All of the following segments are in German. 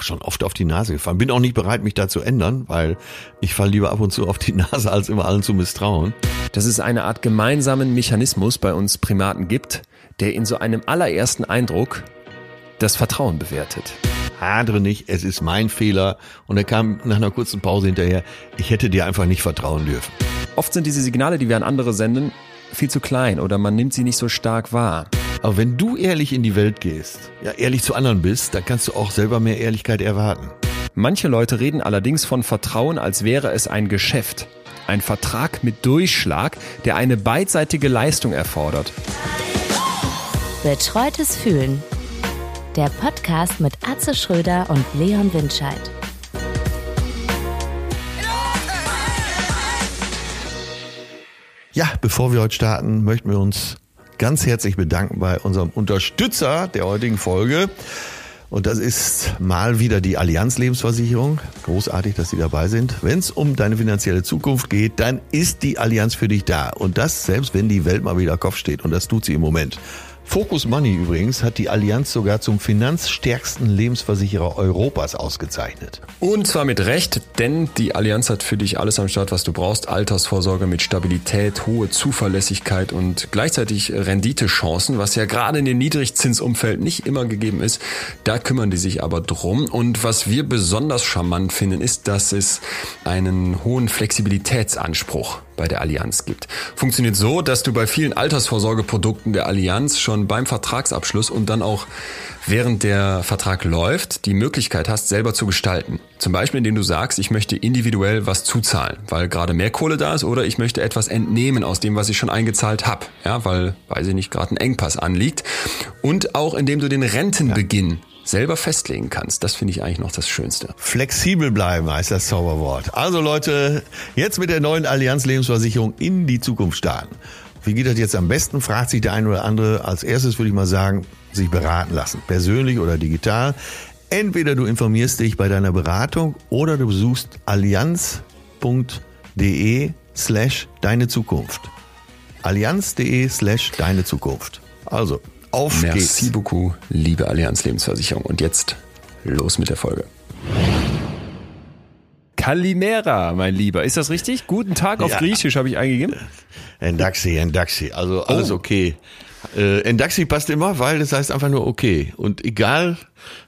auch schon oft auf die Nase gefallen. Bin auch nicht bereit, mich da zu ändern, weil ich falle lieber ab und zu auf die Nase, als immer allen zu misstrauen. Dass es eine Art gemeinsamen Mechanismus bei uns Primaten gibt, der in so einem allerersten Eindruck das Vertrauen bewertet. Hadre nicht, es ist mein Fehler. Und er kam nach einer kurzen Pause hinterher, ich hätte dir einfach nicht vertrauen dürfen. Oft sind diese Signale, die wir an andere senden, viel zu klein oder man nimmt sie nicht so stark wahr. Aber wenn du ehrlich in die Welt gehst, ja, ehrlich zu anderen bist, dann kannst du auch selber mehr Ehrlichkeit erwarten. Manche Leute reden allerdings von Vertrauen, als wäre es ein Geschäft. Ein Vertrag mit Durchschlag, der eine beidseitige Leistung erfordert. Betreutes Fühlen. Der Podcast mit Atze Schröder und Leon Windscheid. Ja, bevor wir heute starten, möchten wir uns ganz herzlich bedanken bei unserem Unterstützer der heutigen Folge. Und das ist mal wieder die Allianz Lebensversicherung. Großartig, dass Sie dabei sind. Wenn es um deine finanzielle Zukunft geht, dann ist die Allianz für dich da. Und das selbst, wenn die Welt mal wieder Kopf steht. Und das tut sie im Moment. Focus Money übrigens hat die Allianz sogar zum finanzstärksten Lebensversicherer Europas ausgezeichnet. Und zwar mit Recht, denn die Allianz hat für dich alles am Start, was du brauchst. Altersvorsorge mit Stabilität, hohe Zuverlässigkeit und gleichzeitig Renditechancen, was ja gerade in dem Niedrigzinsumfeld nicht immer gegeben ist. Da kümmern die sich aber drum. Und was wir besonders charmant finden, ist, dass es einen hohen Flexibilitätsanspruch bei der Allianz gibt. Funktioniert so, dass du bei vielen Altersvorsorgeprodukten der Allianz schon beim Vertragsabschluss und dann auch während der Vertrag läuft, die Möglichkeit hast, selber zu gestalten. Zum Beispiel, indem du sagst, ich möchte individuell was zuzahlen, weil gerade mehr Kohle da ist, oder ich möchte etwas entnehmen aus dem, was ich schon eingezahlt habe, ja, weil, weiß ich nicht, gerade ein Engpass anliegt. Und auch indem du den Rentenbeginn ja selber festlegen kannst. Das finde ich eigentlich noch das Schönste. Flexibel bleiben heißt das Zauberwort. Also Leute, jetzt mit der neuen Allianz Lebensversicherung in die Zukunft starten. Wie geht das jetzt am besten, fragt sich der eine oder andere. Als erstes würde ich mal sagen, sich beraten lassen, persönlich oder digital. Entweder du informierst dich bei deiner Beratung oder du besuchst allianz.de slash deine Zukunft. Allianz.de slash deine Zukunft. Also, auf Merci geht's. Merci beaucoup, liebe Allianz Lebensversicherung. Und jetzt los mit der Folge. Kalimera, mein Lieber. Ist das richtig? Guten Tag auf ja. Griechisch habe ich eingegeben. Endaxi, Endaxi. Also alles oh. okay. Äh, Endaxi passt immer, weil das heißt einfach nur okay. Und egal,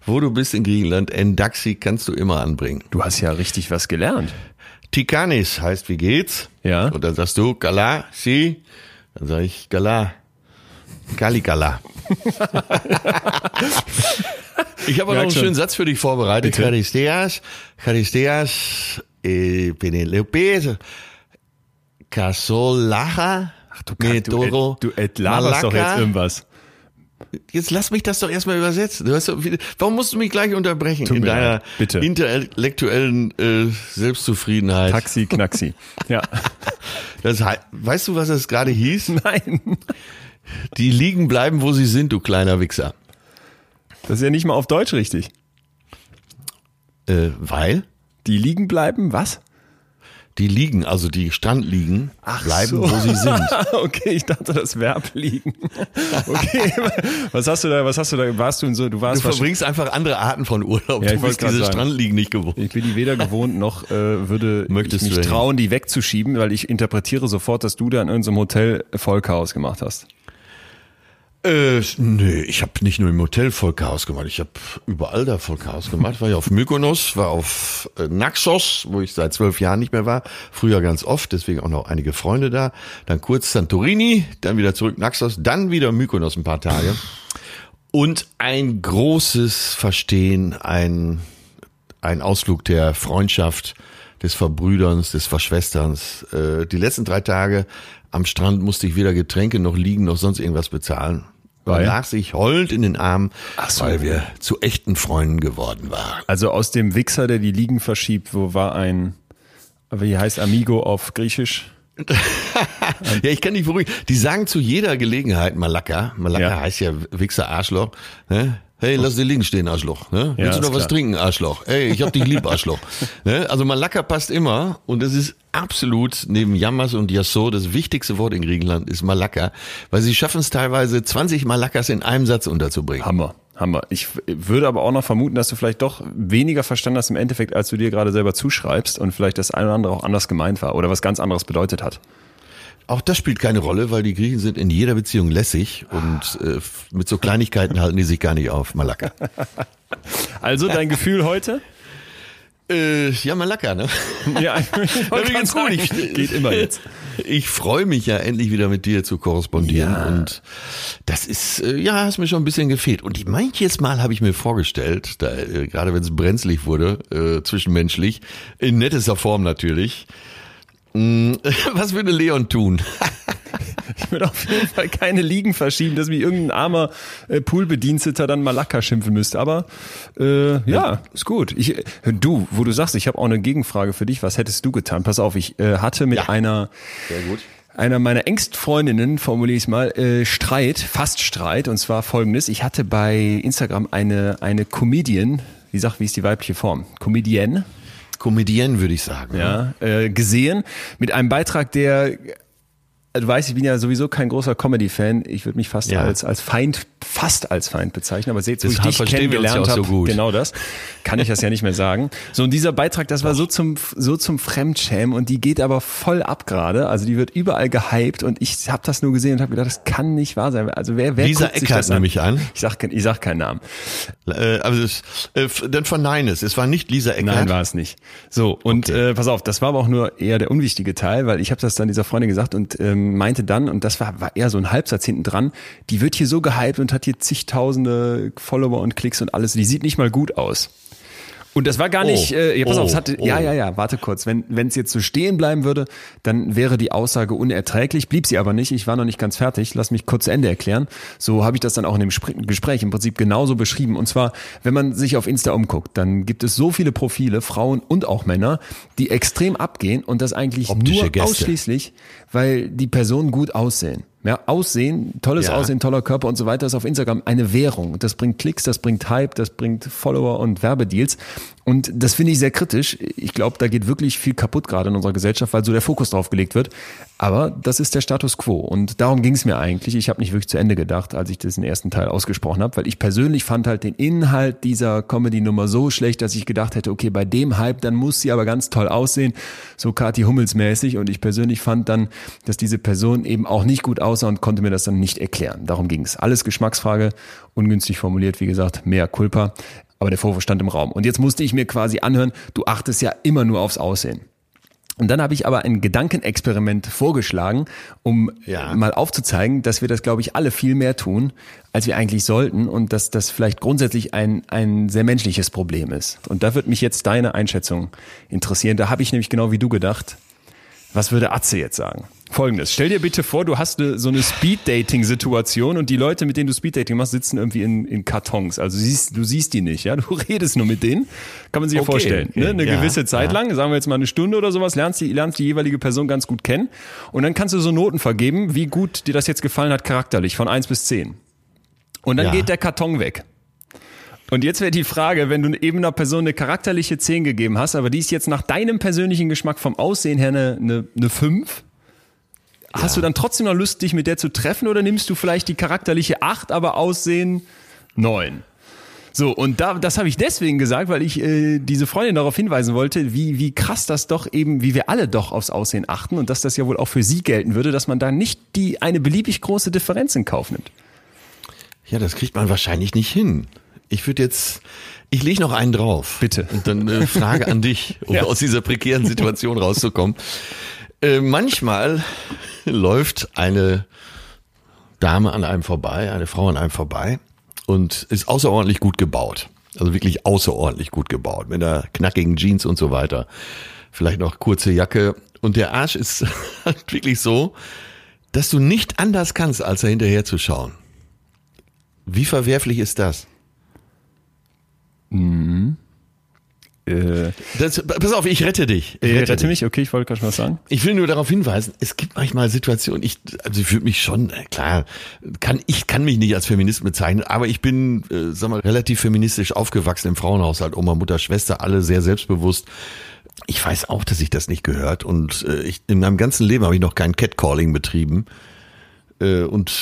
wo du bist in Griechenland, Endaxi kannst du immer anbringen. Du hast ja richtig was gelernt. Tikanis heißt, wie geht's? Ja. Und dann sagst du, Gala, si. Dann sage ich, Gala. Caligala. ich habe noch einen schönen Satz für dich vorbereitet. Charisteas, Charisteas, eh, Penelope, Casolacha, Ach, du, kann, du, du, du laberst doch jetzt irgendwas. Jetzt lass mich das doch erstmal übersetzen. Du hast doch, warum musst du mich gleich unterbrechen Tut in deiner leid, bitte. intellektuellen äh, Selbstzufriedenheit? Taxi, Knaxi. Ja. Das, weißt du, was das gerade hieß? Nein. Die liegen bleiben, wo sie sind, du kleiner Wichser. Das ist ja nicht mal auf Deutsch richtig. Äh, weil? Die liegen bleiben, was? Die liegen, also die Strandliegen, Ach bleiben, so. wo sie sind. okay, ich dachte das Verb liegen. Okay, was hast du da, was hast du da, warst du in so, du warst Du verbringst einfach andere Arten von Urlaub. Ja, ich du bist diese sagen, Strandliegen nicht gewohnt. Ich bin die weder gewohnt, noch äh, würde Möchtest ich mich trauen, die wegzuschieben, weil ich interpretiere sofort, dass du da in unserem Hotel Vollchaos gemacht hast. Äh, nee, ich habe nicht nur im Hotel voll Chaos gemacht, ich habe überall da voll Chaos gemacht. War ja auf Mykonos, war auf äh, Naxos, wo ich seit zwölf Jahren nicht mehr war. Früher ganz oft, deswegen auch noch einige Freunde da. Dann kurz Santorini, dann wieder zurück Naxos, dann wieder Mykonos ein paar Tage. Und ein großes Verstehen, ein, ein Ausflug der Freundschaft, des Verbrüderns, des Verschwesterns. Äh, die letzten drei Tage am Strand musste ich weder Getränke noch liegen noch sonst irgendwas bezahlen. Weil? lag sich heulend in den Armen, so. weil wir zu echten Freunden geworden waren. Also aus dem Wichser, der die Liegen verschiebt, wo war ein, wie heißt Amigo auf Griechisch? ja, ich kann dich beruhigen. Die sagen zu jeder Gelegenheit Malaka. Malaka ja. heißt ja Wichser Arschloch. Ne? Hey, lass die liegen stehen, Arschloch. Ne? Willst du noch was trinken, Arschloch? Hey, ich hab dich lieb, Arschloch. ne? Also Malaka passt immer und es ist absolut neben Yamas und Yasso das wichtigste Wort in Griechenland ist Malaka, weil sie schaffen es teilweise 20 Malakas in einem Satz unterzubringen. Hammer. wir. Ich würde aber auch noch vermuten, dass du vielleicht doch weniger verstanden hast im Endeffekt, als du dir gerade selber zuschreibst und vielleicht das eine oder andere auch anders gemeint war oder was ganz anderes bedeutet hat. Auch das spielt keine Rolle, weil die Griechen sind in jeder Beziehung lässig und äh, mit so Kleinigkeiten halten die sich gar nicht auf. Malaka. Also dein Gefühl heute? Äh, ja, Malaka, ne? Ja, geht's gut. Ich, geht immer jetzt. Ich freue mich ja endlich wieder mit dir zu korrespondieren Ja. und das ist äh, ja, hast mir schon ein bisschen gefehlt und manches Mal habe ich mir vorgestellt, da, äh, gerade wenn es brenzlig wurde, äh, zwischenmenschlich, in nettester Form natürlich. Mh, Was würde Leon tun? Ich würde auf jeden Fall keine Ligen verschieben, dass mich irgendein armer äh, Poolbediensteter dann Malaka schimpfen müsste. Aber äh, ja, ist gut. Ich, äh, du, wo du sagst, ich habe auch eine Gegenfrage für dich. Was hättest du getan? Pass auf, ich äh, hatte mit Ja. einer Sehr gut. einer meiner engsten Freundinnen, formuliere ich es mal, äh, Streit, fast Streit. Und zwar folgendes. Ich hatte bei Instagram eine, eine Comedian, wie sagt, wie ist die weibliche Form? Comedienne, Comedienne würde ich sagen. ja, äh, gesehen mit einem Beitrag, der du weißt, ich bin ja sowieso kein großer Comedy-Fan. Ich würde mich fast Ja. als, als Feind, fast als Feind bezeichnen. Aber jetzt, wo ich Deshalb dich kennengelernt so habe, gut. genau das, kann ich das ja nicht mehr sagen. So, und dieser Beitrag, das war so zum, so zum Fremdschämen und die geht aber voll ab gerade. Also die wird überall gehypt und ich habe das nur gesehen und habe gedacht, das kann nicht wahr sein. Also wer, wer Lisa guckt sich Eckert das an? nehme ich an. Ich sag, ich sag keinen Namen. Äh, also es, äh, dann verneine es. Es war nicht Lisa Eckert. Nein, war es nicht. So, und Okay. äh, pass auf, das war aber auch nur eher der unwichtige Teil, weil ich habe das dann dieser Freundin gesagt und ähm, meinte dann, und das war, war eher so ein Halbsatz hinten dran, die wird hier so gehypt und hat hier zigtausende Follower und Klicks und alles, die sieht nicht mal gut aus. Und das war gar nicht, Oh, äh, ja, pass auf, es oh, hatte, oh. ja, ja, ja, warte kurz. Wenn wenn es jetzt so stehen bleiben würde, dann wäre die Aussage unerträglich, blieb sie aber nicht. Ich war noch nicht ganz fertig. Lass mich kurz zu Ende erklären. So habe ich das dann auch in dem Spr- Gespräch im Prinzip genauso beschrieben. Und zwar, wenn man sich auf Insta umguckt, dann gibt es so viele Profile, Frauen und auch Männer, die extrem abgehen und das eigentlich Optische nur Gäste. ausschließlich, weil die Personen gut aussehen. Ja, Aussehen, tolles Ja. Aussehen, toller Körper und so weiter ist auf Instagram eine Währung. Das bringt Klicks, das bringt Hype, das bringt Follower und Werbedeals. Und das finde ich sehr kritisch. Ich glaube, da geht wirklich viel kaputt gerade in unserer Gesellschaft, weil so der Fokus drauf gelegt wird. Aber das ist der Status quo. Und darum ging es mir eigentlich. Ich habe nicht wirklich zu Ende gedacht, als ich diesen ersten Teil ausgesprochen habe, weil ich persönlich fand halt den Inhalt dieser Comedy-Nummer so schlecht, dass ich gedacht hätte, okay, bei dem Hype, dann muss sie aber ganz toll aussehen, so Kathi Hummels mäßig. Und ich persönlich fand dann, dass diese Person eben auch nicht gut aussah und konnte mir das dann nicht erklären. Darum ging es. Alles Geschmacksfrage, ungünstig formuliert, wie gesagt, mehr Culpa. Aber der Vorwurf stand im Raum. Und jetzt musste ich mir quasi anhören, du achtest ja immer nur aufs Aussehen. Und dann habe ich aber ein Gedankenexperiment vorgeschlagen, um Ja. mal aufzuzeigen, dass wir das, glaube ich, alle viel mehr tun, als wir eigentlich sollten und dass das vielleicht grundsätzlich ein, ein sehr menschliches Problem ist. Und da wird mich jetzt deine Einschätzung interessieren. Da habe ich nämlich genau wie du gedacht, was würde Atze jetzt sagen? Folgendes, stell dir bitte vor, du hast eine, so eine Speed-Dating-Situation und die Leute, mit denen du Speed-Dating machst, sitzen irgendwie in, in Kartons. Also du siehst, du siehst die nicht, ja, du redest nur mit denen. Kann man sich ja Okay, vorstellen. okay, Ne? Eine ja, gewisse Zeit ja. lang, sagen wir jetzt mal eine Stunde oder sowas, lernst die, lernst die jeweilige Person ganz gut kennen und dann kannst du so Noten vergeben, wie gut dir das jetzt gefallen hat charakterlich, von eins bis zehn. Und dann Ja. geht der Karton weg. Und jetzt wäre die Frage, wenn du eben einer Person eine charakterliche 10 gegeben hast, aber die ist jetzt nach deinem persönlichen Geschmack vom Aussehen her eine, eine, eine 5, hast du dann trotzdem noch Lust, dich mit der zu treffen oder nimmst du vielleicht die charakterliche 8, aber Aussehen 9? So, und da, das habe ich deswegen gesagt, weil ich äh, diese Freundin darauf hinweisen wollte, wie, wie krass das doch eben, wie wir alle doch aufs Aussehen achten und dass das ja wohl auch für sie gelten würde, dass man da nicht die eine beliebig große Differenz in Kauf nimmt. Ja, das kriegt man wahrscheinlich nicht hin. Ich würde jetzt, ich lege noch einen drauf. Bitte. Und dann äh, Frage an dich, um Ja. aus dieser prekären Situation rauszukommen. Äh, manchmal läuft eine Dame an einem vorbei, eine Frau an einem vorbei und ist außerordentlich gut gebaut. Also wirklich außerordentlich gut gebaut. Mit einer knackigen Jeans und so weiter. Vielleicht noch kurze Jacke. Und der Arsch ist halt wirklich so, dass du nicht anders kannst, als da hinterher zu schauen. Wie verwerflich ist das? Äh, das pass auf, ich rette dich. Ich rette, dich. mich, okay, ich wollte gerade schon was sagen. Ich will nur darauf hinweisen, es gibt manchmal Situationen, ich, also ich fühle mich schon, äh, klar, kann, ich kann mich nicht als Feminist bezeichnen, aber ich bin, äh, sag mal, relativ feministisch aufgewachsen im Frauenhaushalt, Oma, Mutter, Schwester, alle sehr selbstbewusst. Ich weiß auch, dass sich das nicht gehört und äh, ich, in meinem ganzen Leben habe ich noch kein Catcalling betrieben. äh, und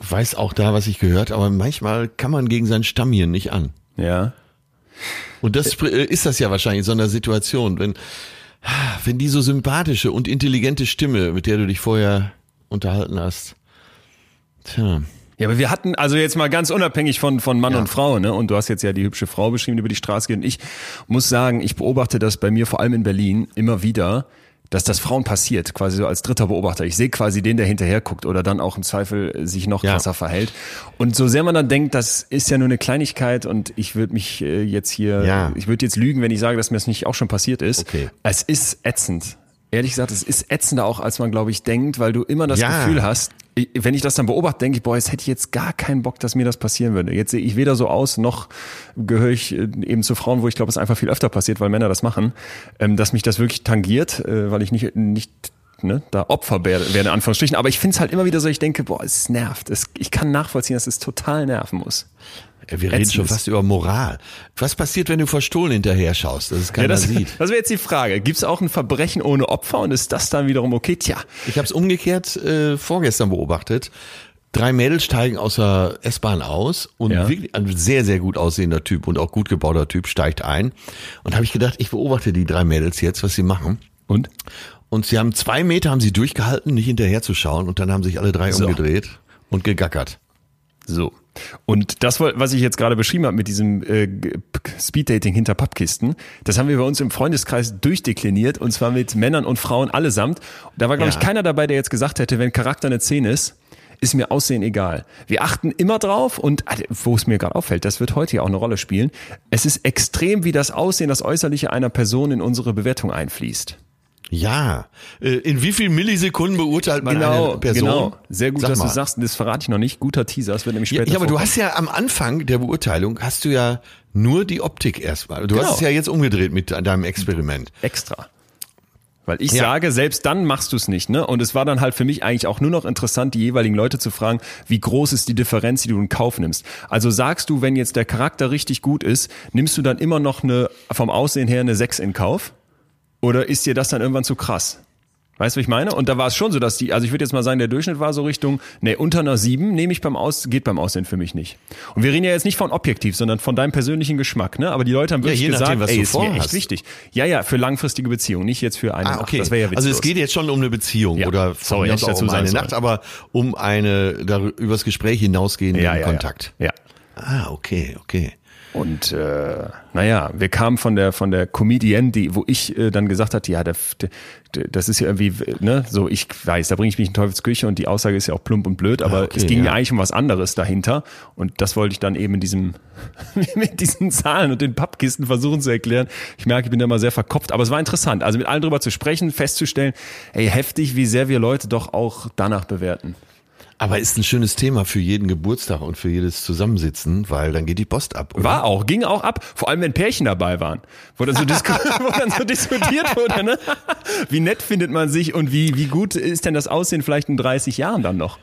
weiß auch da, was ich gehört, aber manchmal kann man gegen sein Stammhirn nicht an. Ja. Und das äh, ist das ja wahrscheinlich in so einer Situation, wenn, wenn die so sympathische und intelligente Stimme, mit der du dich vorher unterhalten hast, tja. Ja, aber wir hatten, also jetzt mal ganz unabhängig von, von Mann Ja. und Frau, ne? Und du hast jetzt ja die hübsche Frau beschrieben, die über die Straße geht. Und ich muss sagen, ich beobachte das bei mir, vor allem in Berlin, immer wieder, dass das Frauen passiert, quasi so als dritter Beobachter. Ich sehe quasi den, der hinterher guckt oder dann auch im Zweifel sich noch Ja. krasser verhält. Und so sehr man dann denkt, das ist ja nur eine Kleinigkeit und ich würde mich äh, jetzt hier, Ja. ich würde jetzt lügen, wenn ich sage, dass mir das nicht auch schon passiert ist. Okay. Es ist ätzend. Ehrlich gesagt, es ist ätzender auch, als man, glaube ich, denkt, weil du immer das Ja. Gefühl hast, wenn ich das dann beobachte, denke ich, boah, jetzt hätte ich jetzt gar keinen Bock, dass mir das passieren würde. Jetzt sehe ich weder so aus, noch gehöre ich äh, eben zu Frauen, wo ich glaube, es einfach viel öfter passiert, weil Männer das machen, ähm, dass mich das wirklich tangiert, äh, weil ich nicht, nicht ne, da Opfer werde, werde in Anführungsstrichen. Aber ich finde es halt immer wieder so, ich denke, boah, es nervt. Es, ich kann nachvollziehen, dass es total nerven muss. Wir reden schon fast über Moral. Was passiert, wenn du verstohlen hinterher schaust, dass es keiner das sieht? das wäre jetzt die Frage. Gibt es auch ein Verbrechen ohne Opfer und ist das dann wiederum okay? Tja, Ich habe es umgekehrt äh, vorgestern beobachtet. Drei Mädels steigen aus der S-Bahn aus und Ja. wirklich ein sehr, sehr gut aussehender Typ und auch gut gebauter Typ steigt ein. Und habe ich gedacht, ich beobachte die drei Mädels jetzt, was sie machen. und? Und sie haben zwei Meter haben sie durchgehalten, nicht hinterher zu schauen. Und dann haben sich alle drei So. umgedreht und gegackert. So. Und das, was ich jetzt gerade beschrieben habe mit diesem äh, Speeddating hinter Pappkisten, das haben wir bei uns im Freundeskreis durchdekliniert und zwar mit Männern und Frauen allesamt. Da war, glaube Ja. ich, keiner dabei, der jetzt gesagt hätte, wenn Charakter eine 10 ist, ist mir Aussehen egal. Wir achten immer drauf und ah, wo es mir gerade auffällt, das wird heute ja auch eine Rolle spielen. Es ist extrem, wie das Aussehen, das Äußerliche einer Person in unsere Bewertung einfließt. Ja. Äh, In wie vielen Millisekunden beurteilt man eine Person? genau. Sehr gut, Sag dass mal. du sagst, das verrate ich noch nicht. Guter Teaser, das wird nämlich Ja, später ja, aber du vorkommen. hast ja am Anfang der Beurteilung hast du ja nur die Optik erstmal. Du Genau. hast es ja jetzt umgedreht mit deinem Experiment. extra. Weil ich Ja. sage, selbst dann machst du es nicht, ne? Und es war dann halt für mich eigentlich auch nur noch interessant, die jeweiligen Leute zu fragen, wie groß ist die Differenz, die du in Kauf nimmst. Also sagst du, wenn jetzt der Charakter richtig gut ist, nimmst du dann immer noch eine, vom Aussehen her eine 6 in Kauf? Oder ist dir das dann irgendwann zu krass? Weißt du, was ich meine? Und da war es schon so, dass die, also ich würde jetzt mal sagen, der Durchschnitt war so Richtung, nee, unter einer 7 nehme ich beim Aus, geht beim Aussehen für mich nicht. Und wir reden ja jetzt nicht von objektiv, sondern von deinem persönlichen Geschmack, ne? Aber die Leute haben wirklich je gesagt, nachdem, was ey, du ist mir echt wichtig. Ja, ja, für langfristige Beziehungen, nicht jetzt für eine Ah, Nacht. okay. Das wäre ja witzlos. also es geht jetzt schon um eine Beziehung Ja. oder Sorry, mir auch dazu um eine. Nacht, aber um eine darüber übers Gespräch hinausgehenden ja, ja, Kontakt. Ja. ja. Ah, okay, okay. Und äh, naja, wir kamen von der von der Comedienne, die, wo ich äh, dann gesagt hatte, ja, der, der, das ist ja irgendwie, ne, so ich weiß, da bringe ich mich in Teufelsküche und die Aussage ist ja auch plump und blöd, aber Ah, okay, es ging ja. mir eigentlich um was anderes dahinter und das wollte ich dann eben in diesem mit diesen Zahlen und den Pappkisten versuchen zu erklären. Ich merke, ich bin da mal sehr verkopft, aber es war interessant, also mit allen drüber zu sprechen, festzustellen, ey, heftig, wie sehr wir Leute doch auch danach bewerten. Aber ist ein schönes Thema für jeden Geburtstag und für jedes Zusammensitzen, weil dann geht die Post ab. Oder? War auch, ging auch ab, vor allem wenn Pärchen dabei waren, wo dann so, disku wo dann so diskutiert wurde, ne? Wie nett findet man sich und wie, wie gut ist denn das Aussehen vielleicht in 30 Jahren dann noch?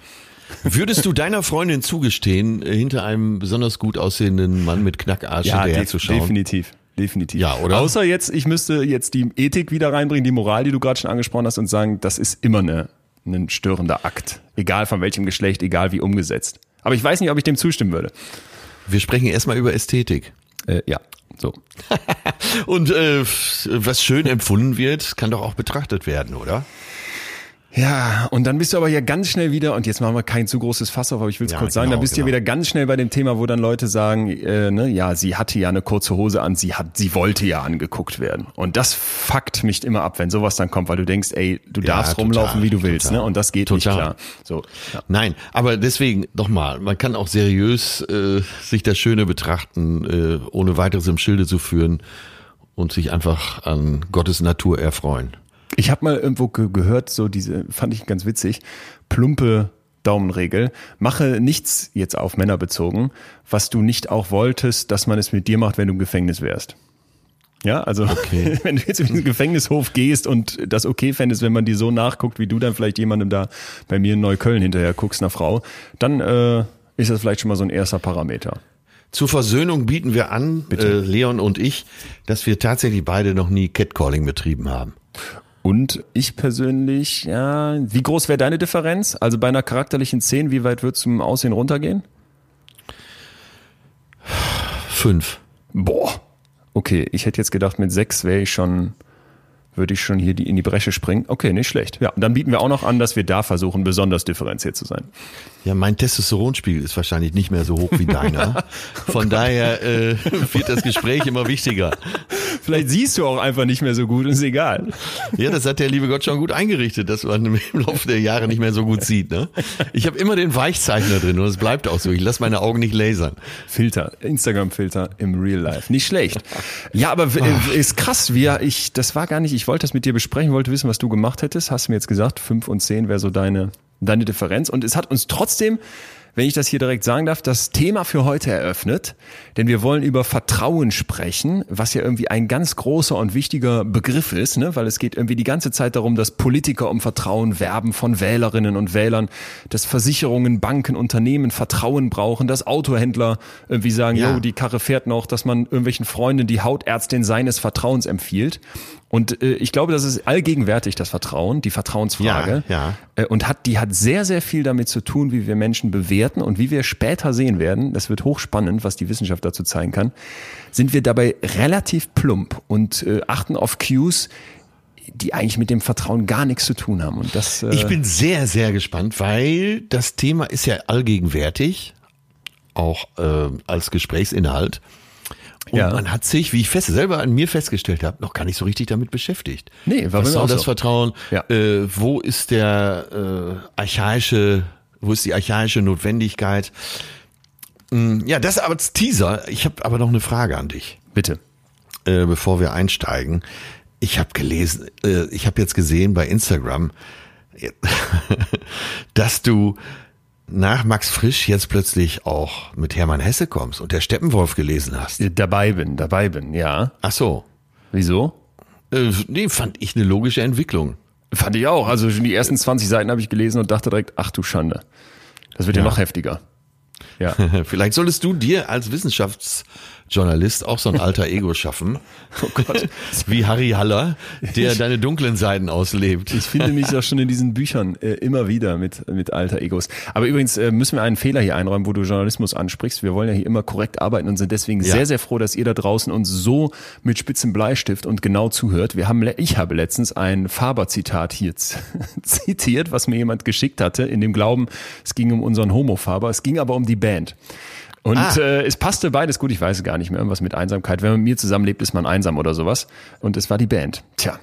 Würdest du deiner Freundin zugestehen, hinter einem besonders gut aussehenden Mann mit Knackarsch hinterher def- zu schauen? definitiv. Definitiv. Ja, oder? Außer jetzt, ich müsste jetzt die Ethik wieder reinbringen, die Moral, die du gerade schon angesprochen hast, und sagen, das ist immer eine, ein störender Akt. Egal von welchem Geschlecht, egal wie umgesetzt. Aber ich weiß nicht, ob ich dem zustimmen würde. Wir sprechen erstmal über Ästhetik. Äh, ja, so. Und äh, was schön empfunden wird, kann doch auch betrachtet werden, oder? Ja, und dann bist du aber hier ganz schnell wieder, und jetzt machen wir kein zu großes Fass auf, aber ich will es Ja, kurz sagen, genau, dann bist du genau. hier wieder ganz schnell bei dem Thema, wo dann Leute sagen, äh, ne, ja, sie hatte ja eine kurze Hose an, sie hat, sie wollte ja angeguckt werden. Und das fuckt mich immer ab, wenn sowas dann kommt, weil du denkst, ey, du Ja, darfst total, rumlaufen, wie du willst, total. ne? Und das geht nicht Total. klar. So. Ja. Nein, aber deswegen nochmal, man kann auch seriös äh, sich das Schöne betrachten, äh, ohne weiteres im Schilde zu führen und sich einfach an Gottes Natur erfreuen. Ich habe mal irgendwo ge gehört, so diese, fand ich ganz witzig, plumpe Daumenregel. Mache nichts jetzt auf Männer bezogen, was du nicht auch wolltest, dass man es mit dir macht, wenn du im Gefängnis wärst. Ja, also wenn du jetzt in den Gefängnishof gehst und das okay fändest, wenn man dir so nachguckt, wie du dann vielleicht jemandem da bei mir in Neukölln hinterher guckst, einer Frau, dann äh, ist das vielleicht schon mal so ein erster Parameter. Zur Versöhnung bieten wir an, äh, Leon und ich, dass wir tatsächlich beide noch nie Catcalling betrieben haben. Und ich persönlich, ja, wie groß wäre deine Differenz? Also bei einer charakterlichen 10, wie weit würdest du im Aussehen runtergehen? Fünf. Boah. Okay, ich hätte jetzt gedacht, mit sechs wäre ich schon würde ich schon hier die, in die Bresche springen. Okay, nicht schlecht. Ja, und dann bieten wir auch noch an, dass wir da versuchen, besonders differenziert zu sein. Ja, mein Testosteronspiegel ist wahrscheinlich nicht mehr so hoch wie deiner. Von daher äh, wird das Gespräch immer wichtiger. Vielleicht siehst du auch einfach nicht mehr so gut, ist egal. Ja, das hat der liebe Gott schon gut eingerichtet, dass man im Laufe der Jahre nicht mehr so gut sieht. Ne? Ich habe immer den Weichzeichner drin und es bleibt auch so. Ich lasse meine Augen nicht lasern. Filter, Instagram-Filter im Real Life. Nicht schlecht. Ja, aber äh, ist krass, wie ich, das war gar nicht, ich wollte das mit dir besprechen, wollte wissen, was du gemacht hättest. Hast du mir jetzt gesagt, fünf und zehn wäre so deine, deine Differenz. Und es hat uns trotzdem wenn ich das hier direkt sagen darf, das Thema für heute eröffnet. Denn wir wollen über Vertrauen sprechen, was ja irgendwie ein ganz großer und wichtiger Begriff ist, ne? weil es geht irgendwie die ganze Zeit darum, dass Politiker um Vertrauen werben von Wählerinnen und Wählern, dass Versicherungen, Banken, Unternehmen Vertrauen brauchen, dass Autohändler irgendwie sagen, ja. jo, die Karre fährt noch, dass man irgendwelchen Freunden die Hautärztin seines Vertrauens empfiehlt. Und äh, ich glaube, das ist allgegenwärtig, das Vertrauen, die Vertrauensfrage. Ja, ja. Äh, und hat, die hat sehr, sehr viel damit zu tun, wie wir Menschen bewerten und wie wir später sehen werden. Das wird hochspannend, was die Wissenschaft dazu zeigen kann. Sind wir dabei relativ plump und äh, achten auf Cues, die eigentlich mit dem Vertrauen gar nichts zu tun haben. Und das, äh ich bin sehr, sehr gespannt, weil das Thema ist ja allgegenwärtig, auch äh, als Gesprächsinhalt. Und ja. man hat sich, wie ich fest selber an mir festgestellt habe, noch gar nicht so richtig damit beschäftigt. Nee, war Was soll das so. Vertrauen? Ja. Äh, wo ist der äh, archaische, wo ist die archaische Notwendigkeit? Mm, ja, das aber als Teaser. Ich habe aber noch eine Frage an dich. Bitte. Äh, bevor wir einsteigen. Ich habe gelesen, äh, ich habe jetzt gesehen bei Instagram, dass du nach Max Frisch jetzt plötzlich auch mit Hermann Hesse kommst und der Steppenwolf gelesen hast. Dabei bin, dabei bin, ja. Ach so. Wieso? Äh, nee, fand ich eine logische Entwicklung. Fand ich auch. Also schon die ersten 20 Seiten habe ich gelesen und dachte direkt, ach du Schande. Das wird ja, ja noch heftiger. Ja. Vielleicht solltest du dir als Wissenschafts Journalist auch so ein alter Ego schaffen. Oh Gott. Wie Harry Haller, der ich, deine dunklen Seiten auslebt. Ich finde mich auch schon in diesen Büchern äh, immer wieder mit, mit alter Egos. Aber übrigens äh, müssen wir einen Fehler hier einräumen, wo du Journalismus ansprichst. Wir wollen ja hier immer korrekt arbeiten und sind deswegen ja. sehr, sehr froh, dass ihr da draußen uns so mit spitzem Bleistift und genau zuhört. Wir haben, ich habe letztens ein Faber-Zitat hier zitiert, was mir jemand geschickt hatte, in dem Glauben, es ging um unseren Homo-Faber. Es ging aber um die Band. Und ah. äh, es passte beides gut, ich weiß gar nicht mehr, irgendwas mit Einsamkeit. Wenn man mit mir zusammenlebt, ist man einsam oder sowas. Und es war die Band. Tja.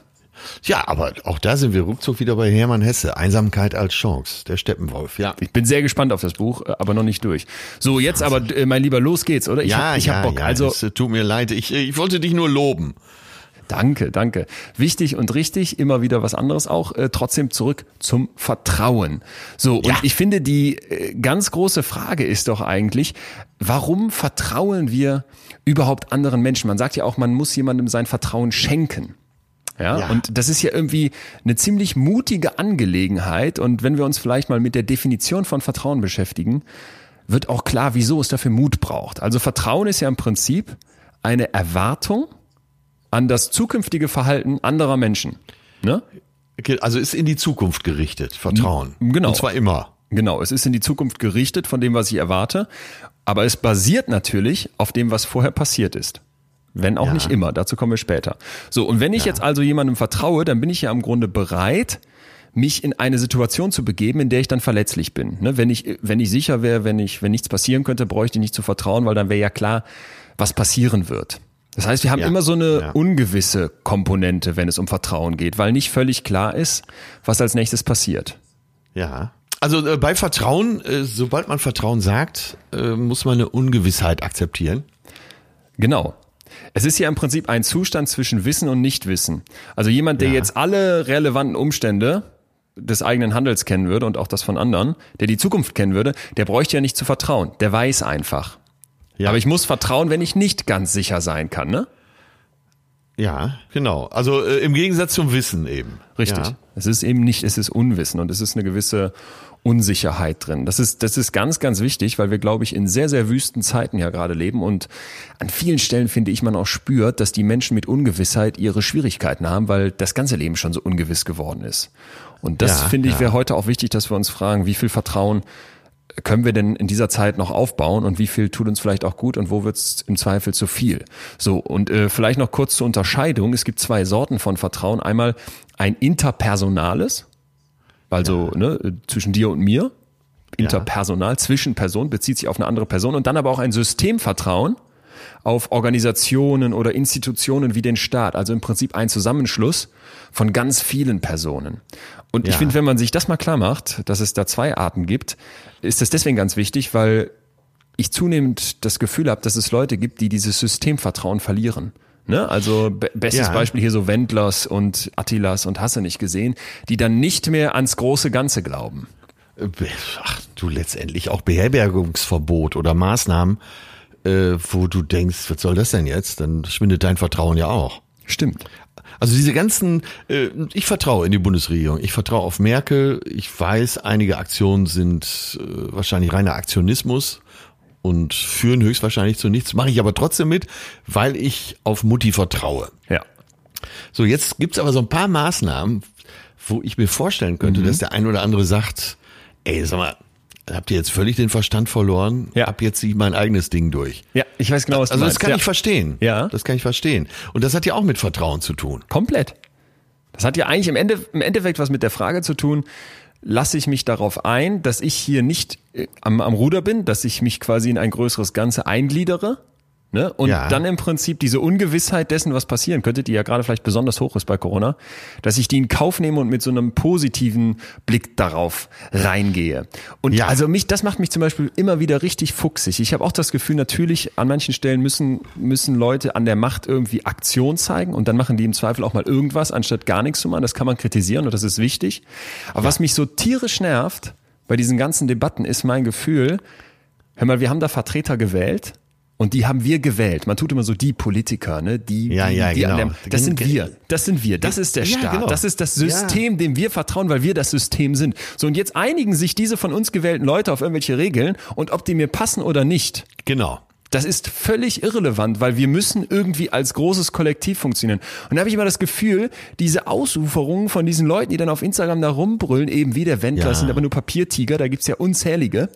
Ja, aber auch da sind wir ruckzuck wieder bei Hermann Hesse. Einsamkeit als Chance, der Steppenwolf, ja. Ich bin sehr gespannt auf das Buch, äh, aber noch nicht durch. So, jetzt aber, äh, mein Lieber, los geht's, oder? Ich ja, hab, ich ja, hab Bock. Ja, also, es tut mir leid, ich, ich wollte dich nur loben. Danke, danke. Wichtig und richtig, immer wieder was anderes auch. Äh, trotzdem zurück zum Vertrauen. So, ja. und ich finde, die äh, ganz große Frage ist doch eigentlich, warum vertrauen wir überhaupt anderen Menschen? Man sagt ja auch, man muss jemandem sein Vertrauen schenken. Ja, ja, und das ist ja irgendwie eine ziemlich mutige Angelegenheit. Und wenn wir uns vielleicht mal mit der Definition von Vertrauen beschäftigen, wird auch klar, wieso es dafür Mut braucht. Also Vertrauen ist ja im Prinzip eine Erwartung, an das zukünftige Verhalten anderer Menschen. Ne? Also ist in die Zukunft gerichtet, Vertrauen. Genau. Und zwar immer. Genau, es ist in die Zukunft gerichtet von dem, was ich erwarte, aber es basiert natürlich auf dem, was vorher passiert ist. Wenn auch ja. nicht immer, dazu kommen wir später. So, und wenn ich ja. jetzt also jemandem vertraue, dann bin ich ja im Grunde bereit, mich in eine Situation zu begeben, in der ich dann verletzlich bin. Ne? Wenn ich, wenn ich sicher wäre, wenn ich, wenn nichts passieren könnte, bräuchte ich nicht zu vertrauen, weil dann wäre ja klar, was passieren wird. Das heißt, wir haben ja, immer so eine ja. ungewisse Komponente, wenn es um Vertrauen geht, weil nicht völlig klar ist, was als nächstes passiert. Ja. Also äh, bei Vertrauen, äh, sobald man Vertrauen sagt, äh, muss man eine Ungewissheit akzeptieren. Genau. Es ist ja im Prinzip ein Zustand zwischen Wissen und Nichtwissen. Also jemand, der ja. jetzt alle relevanten Umstände des eigenen Handels kennen würde und auch das von anderen, der die Zukunft kennen würde, der bräuchte ja nicht zu vertrauen. Der weiß einfach. Ja. Aber ich muss vertrauen, wenn ich nicht ganz sicher sein kann, ne? Ja, genau. Also äh, im Gegensatz zum Wissen eben. Richtig. Ja. Es ist eben nicht, es ist Unwissen und es ist eine gewisse Unsicherheit drin. Das ist, das ist ganz, ganz wichtig, weil wir, glaube ich, in sehr, sehr wüsten Zeiten ja gerade leben und an vielen Stellen finde ich, man auch spürt, dass die Menschen mit Ungewissheit ihre Schwierigkeiten haben, weil das ganze Leben schon so ungewiss geworden ist. Und das Ja, finde ich ja. wäre heute auch wichtig, dass wir uns fragen, wie viel Vertrauen können wir denn in dieser Zeit noch aufbauen und wie viel tut uns vielleicht auch gut und wo wird es im Zweifel zu viel? So, und äh, vielleicht noch kurz zur Unterscheidung. Es gibt zwei Sorten von Vertrauen. Einmal ein interpersonales, also ne, äh, zwischen dir und mir, interpersonal, zwischen Personen, bezieht sich auf eine andere Person und dann aber auch ein Systemvertrauen auf Organisationen oder Institutionen wie den Staat, also im Prinzip ein Zusammenschluss von ganz vielen Personen. Und ich Ja. finde, wenn man sich das mal klar macht, dass es da zwei Arten gibt, ist das deswegen ganz wichtig, weil ich zunehmend das Gefühl habe, dass es Leute gibt, die dieses Systemvertrauen verlieren. Ne? Also be bestes Ja. Beispiel hier so Wendlers und Attilas und Hasse nicht gesehen, die dann nicht mehr ans große Ganze glauben. Äh, Ach, du letztendlich auch Beherbergungsverbot oder Maßnahmen, äh, wo du denkst, was soll das denn jetzt? Dann schwindet dein Vertrauen ja auch. Stimmt. Also diese ganzen, äh, ich vertraue in die Bundesregierung, ich vertraue auf Merkel, ich weiß, einige Aktionen sind äh, wahrscheinlich reiner Aktionismus und führen höchstwahrscheinlich zu nichts, mache ich aber trotzdem mit, weil ich auf Mutti vertraue. Ja. So, jetzt gibt's aber so ein paar Maßnahmen, wo ich mir vorstellen könnte, Mhm. dass der ein oder andere sagt, ey, sag mal, habt ihr jetzt völlig den Verstand verloren? Ja. Ab jetzt mein eigenes Ding durch. Ja, ich weiß genau, was du Also das meinst. kann ja. ich verstehen. Ja. Das kann ich verstehen. Und das hat ja auch mit Vertrauen zu tun. Komplett. Das hat ja eigentlich im, Ende, im Endeffekt was mit der Frage zu tun, lasse ich mich darauf ein, dass ich hier nicht äh, am, am Ruder bin, dass ich mich quasi in ein größeres Ganze eingliedere. Ne? Und Ja. dann im Prinzip diese Ungewissheit dessen, was passieren könnte, die ja gerade vielleicht besonders hoch ist bei Corona, dass ich die in Kauf nehme und mit so einem positiven Blick darauf reingehe. Und Ja. also mich, das macht mich zum Beispiel immer wieder richtig fuchsig. Ich habe auch das Gefühl, natürlich an manchen Stellen müssen, müssen Leute an der Macht irgendwie Aktion zeigen und dann machen die im Zweifel auch mal irgendwas, anstatt gar nichts zu machen. Das kann man kritisieren und das ist wichtig. Aber was mich so tierisch nervt bei diesen ganzen Debatten ist mein Gefühl, hör mal, wir haben da Vertreter gewählt. Und die haben wir gewählt. Man tut immer so die Politiker, ne? Die, Ja, die, ja, die an genau. der, das sind wir. Das sind wir. Das ist der Ja, Staat. genau. Das ist das System, dem wir vertrauen, weil wir das System sind. So, und jetzt einigen sich diese von uns gewählten Leute auf irgendwelche Regeln und ob die mir passen oder nicht. Genau. Das ist völlig irrelevant, weil wir müssen irgendwie als großes Kollektiv funktionieren. Und da habe ich immer das Gefühl, diese Ausuferungen von diesen Leuten, die dann auf Instagram da rumbrüllen, eben wie der Wendler, Ja. sind aber nur Papiertiger, da gibt's ja unzählige.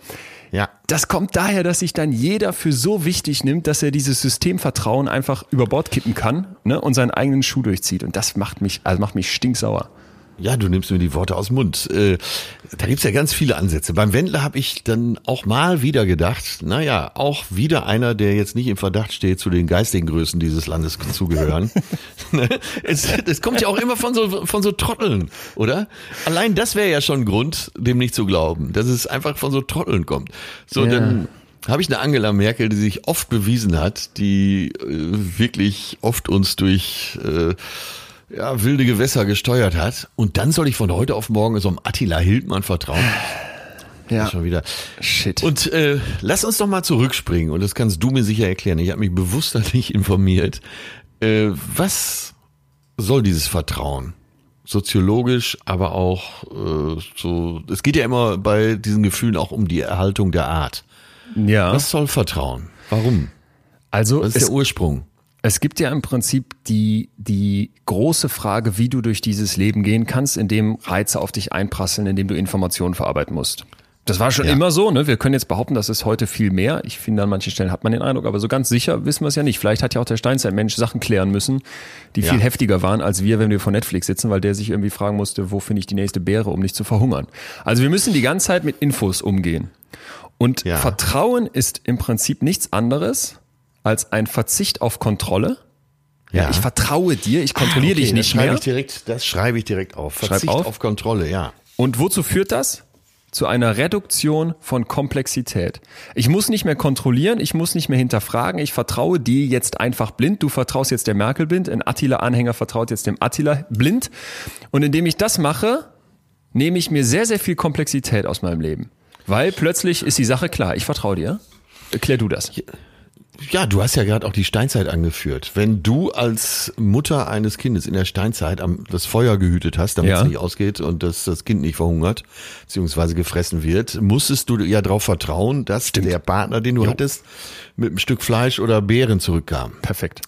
Ja. Das kommt daher, dass sich dann jeder für so wichtig nimmt, dass er dieses Systemvertrauen einfach über Bord kippen kann ne, und seinen eigenen Schuh durchzieht. Und das macht mich, also macht mich stinksauer. Ja, du nimmst mir die Worte aus dem Mund. Äh, da gibt's ja ganz viele Ansätze. Beim Wendler habe ich dann auch mal wieder gedacht, naja, auch wieder einer, der jetzt nicht im Verdacht steht, zu den geistigen Größen dieses Landes zu gehören. Es, es kommt ja auch immer von so, von so Trotteln, oder? Allein das wäre ja schon ein Grund, dem nicht zu glauben, dass es einfach von so Trotteln kommt. So, Ja. dann habe ich eine Angela Merkel, die sich oft bewiesen hat, die äh, wirklich oft uns durch äh, ja, wilde Gewässer gesteuert hat. Und dann soll ich von heute auf morgen so einem Attila Hildmann vertrauen. Ja. Schon wieder. Shit. Und äh, lass uns doch mal zurückspringen. Und das kannst du mir sicher erklären. Ich habe mich bewusst da nicht informiert. Äh, was soll dieses Vertrauen? Soziologisch, aber auch äh, so. Es geht ja immer bei diesen Gefühlen auch um die Erhaltung der Art. ja. Was soll Vertrauen? Warum? also Was ist es, der Ursprung? Es gibt ja im Prinzip die, die große Frage, wie du durch dieses Leben gehen kannst, indem Reize auf dich einprasseln, indem du Informationen verarbeiten musst. Das war schon Ja. immer so, ne? Wir können jetzt behaupten, das ist heute viel mehr. Ich finde, an manchen Stellen hat man den Eindruck, aber so ganz sicher wissen wir es ja nicht. Vielleicht hat ja auch der Steinzeitmensch Sachen klären müssen, die Ja. viel heftiger waren als wir, wenn wir vor Netflix sitzen, weil der sich irgendwie fragen musste, wo finde ich die nächste Beere, um nicht zu verhungern. Also wir müssen die ganze Zeit mit Infos umgehen. Und Ja. Vertrauen ist im Prinzip nichts anderes als ein Verzicht auf Kontrolle. Ja, ich vertraue dir, ich kontrolliere Ah, okay, dich nicht das schreibe mehr. Ich direkt, das schreibe ich direkt auf. Verzicht auf. auf Kontrolle, ja. Und wozu führt das? Zu einer Reduktion von Komplexität. Ich muss nicht mehr kontrollieren, ich muss nicht mehr hinterfragen, ich vertraue dir jetzt einfach blind. Du vertraust jetzt der Merkel blind, ein Attila-Anhänger vertraut jetzt dem Attila blind. Und indem ich das mache, nehme ich mir sehr, sehr viel Komplexität aus meinem Leben. Weil plötzlich ist die Sache klar, ich vertraue dir. Erklär du das. Ja, du hast ja gerade auch die Steinzeit angeführt. Wenn du als Mutter eines Kindes in der Steinzeit am, das Feuer gehütet hast, damit Ja. es nicht ausgeht und dass das Kind nicht verhungert beziehungsweise gefressen wird, musstest du ja darauf vertrauen, dass der Partner, den du hattest, mit einem Stück Fleisch oder Beeren zurückkam. Perfekt.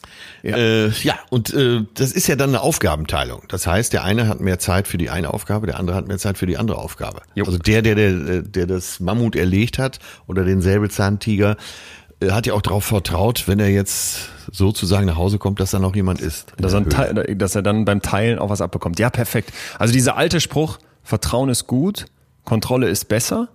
Ja. Äh, ja, und äh, das ist ja dann eine Aufgabenteilung. Das heißt, der eine hat mehr Zeit für die eine Aufgabe, der andere hat mehr Zeit für die andere Aufgabe. Jo. Also der, der, der, der das Mammut erlegt hat oder den Säbelzahntiger, hat ja auch darauf vertraut, wenn er jetzt sozusagen nach Hause kommt, dass da noch jemand ist. dass, er. Teil, dass er dann beim Teilen auch was abbekommt. Ja, perfekt. Also dieser alte Spruch, Vertrauen ist gut, Kontrolle ist besser,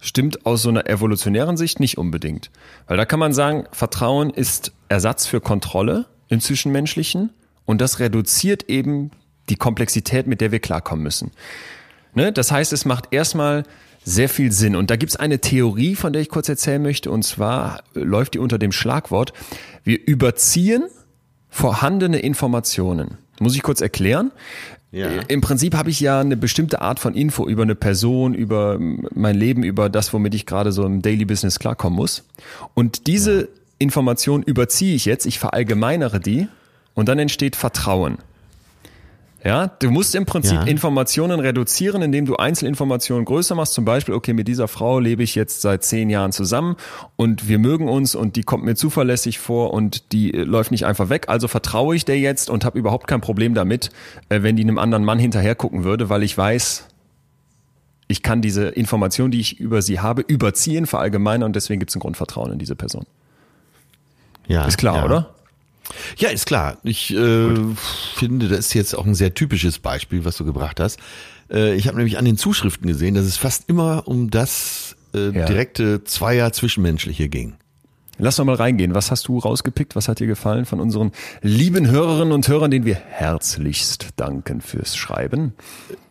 stimmt aus so einer evolutionären Sicht nicht unbedingt. Weil da kann man sagen, Vertrauen ist Ersatz für Kontrolle im Zwischenmenschlichen und das reduziert eben die Komplexität, mit der wir klarkommen müssen. Ne? Das heißt, es macht erstmal sehr viel Sinn. Und da gibt's eine Theorie, von der ich kurz erzählen möchte, und zwar läuft die unter dem Schlagwort, wir überziehen vorhandene Informationen. Muss ich kurz erklären? Ja. Äh, Im Prinzip habe ich ja eine bestimmte Art von Info über eine Person, über mein Leben, über das, womit ich gerade so im Daily Business klarkommen muss. Und diese Information überziehe ich jetzt, ich verallgemeinere die und dann entsteht Vertrauen. Ja, du musst im Prinzip Ja. Informationen reduzieren, indem du Einzelinformationen größer machst. Zum Beispiel, okay, mit dieser Frau lebe ich jetzt seit zehn Jahren zusammen und wir mögen uns und die kommt mir zuverlässig vor und die äh, läuft nicht einfach weg. Also vertraue ich der jetzt und habe überhaupt kein Problem damit, äh, wenn die einem anderen Mann hinterher gucken würde, weil ich weiß, ich kann diese Information, die ich über sie habe, überziehen, verallgemeinern und deswegen gibt es ein Grundvertrauen in diese Person. ja, Ist klar, ja. oder? Ja, ist klar. Ich äh, finde, das ist jetzt auch ein sehr typisches Beispiel, was du gebracht hast. Äh, ich habe nämlich an den Zuschriften gesehen, dass es fast immer um das äh, Ja. direkte Zweier Zwischenmenschliche ging. Lass doch mal reingehen. Was hast du rausgepickt? Was hat dir gefallen von unseren lieben Hörerinnen und Hörern, denen wir herzlichst danken fürs Schreiben?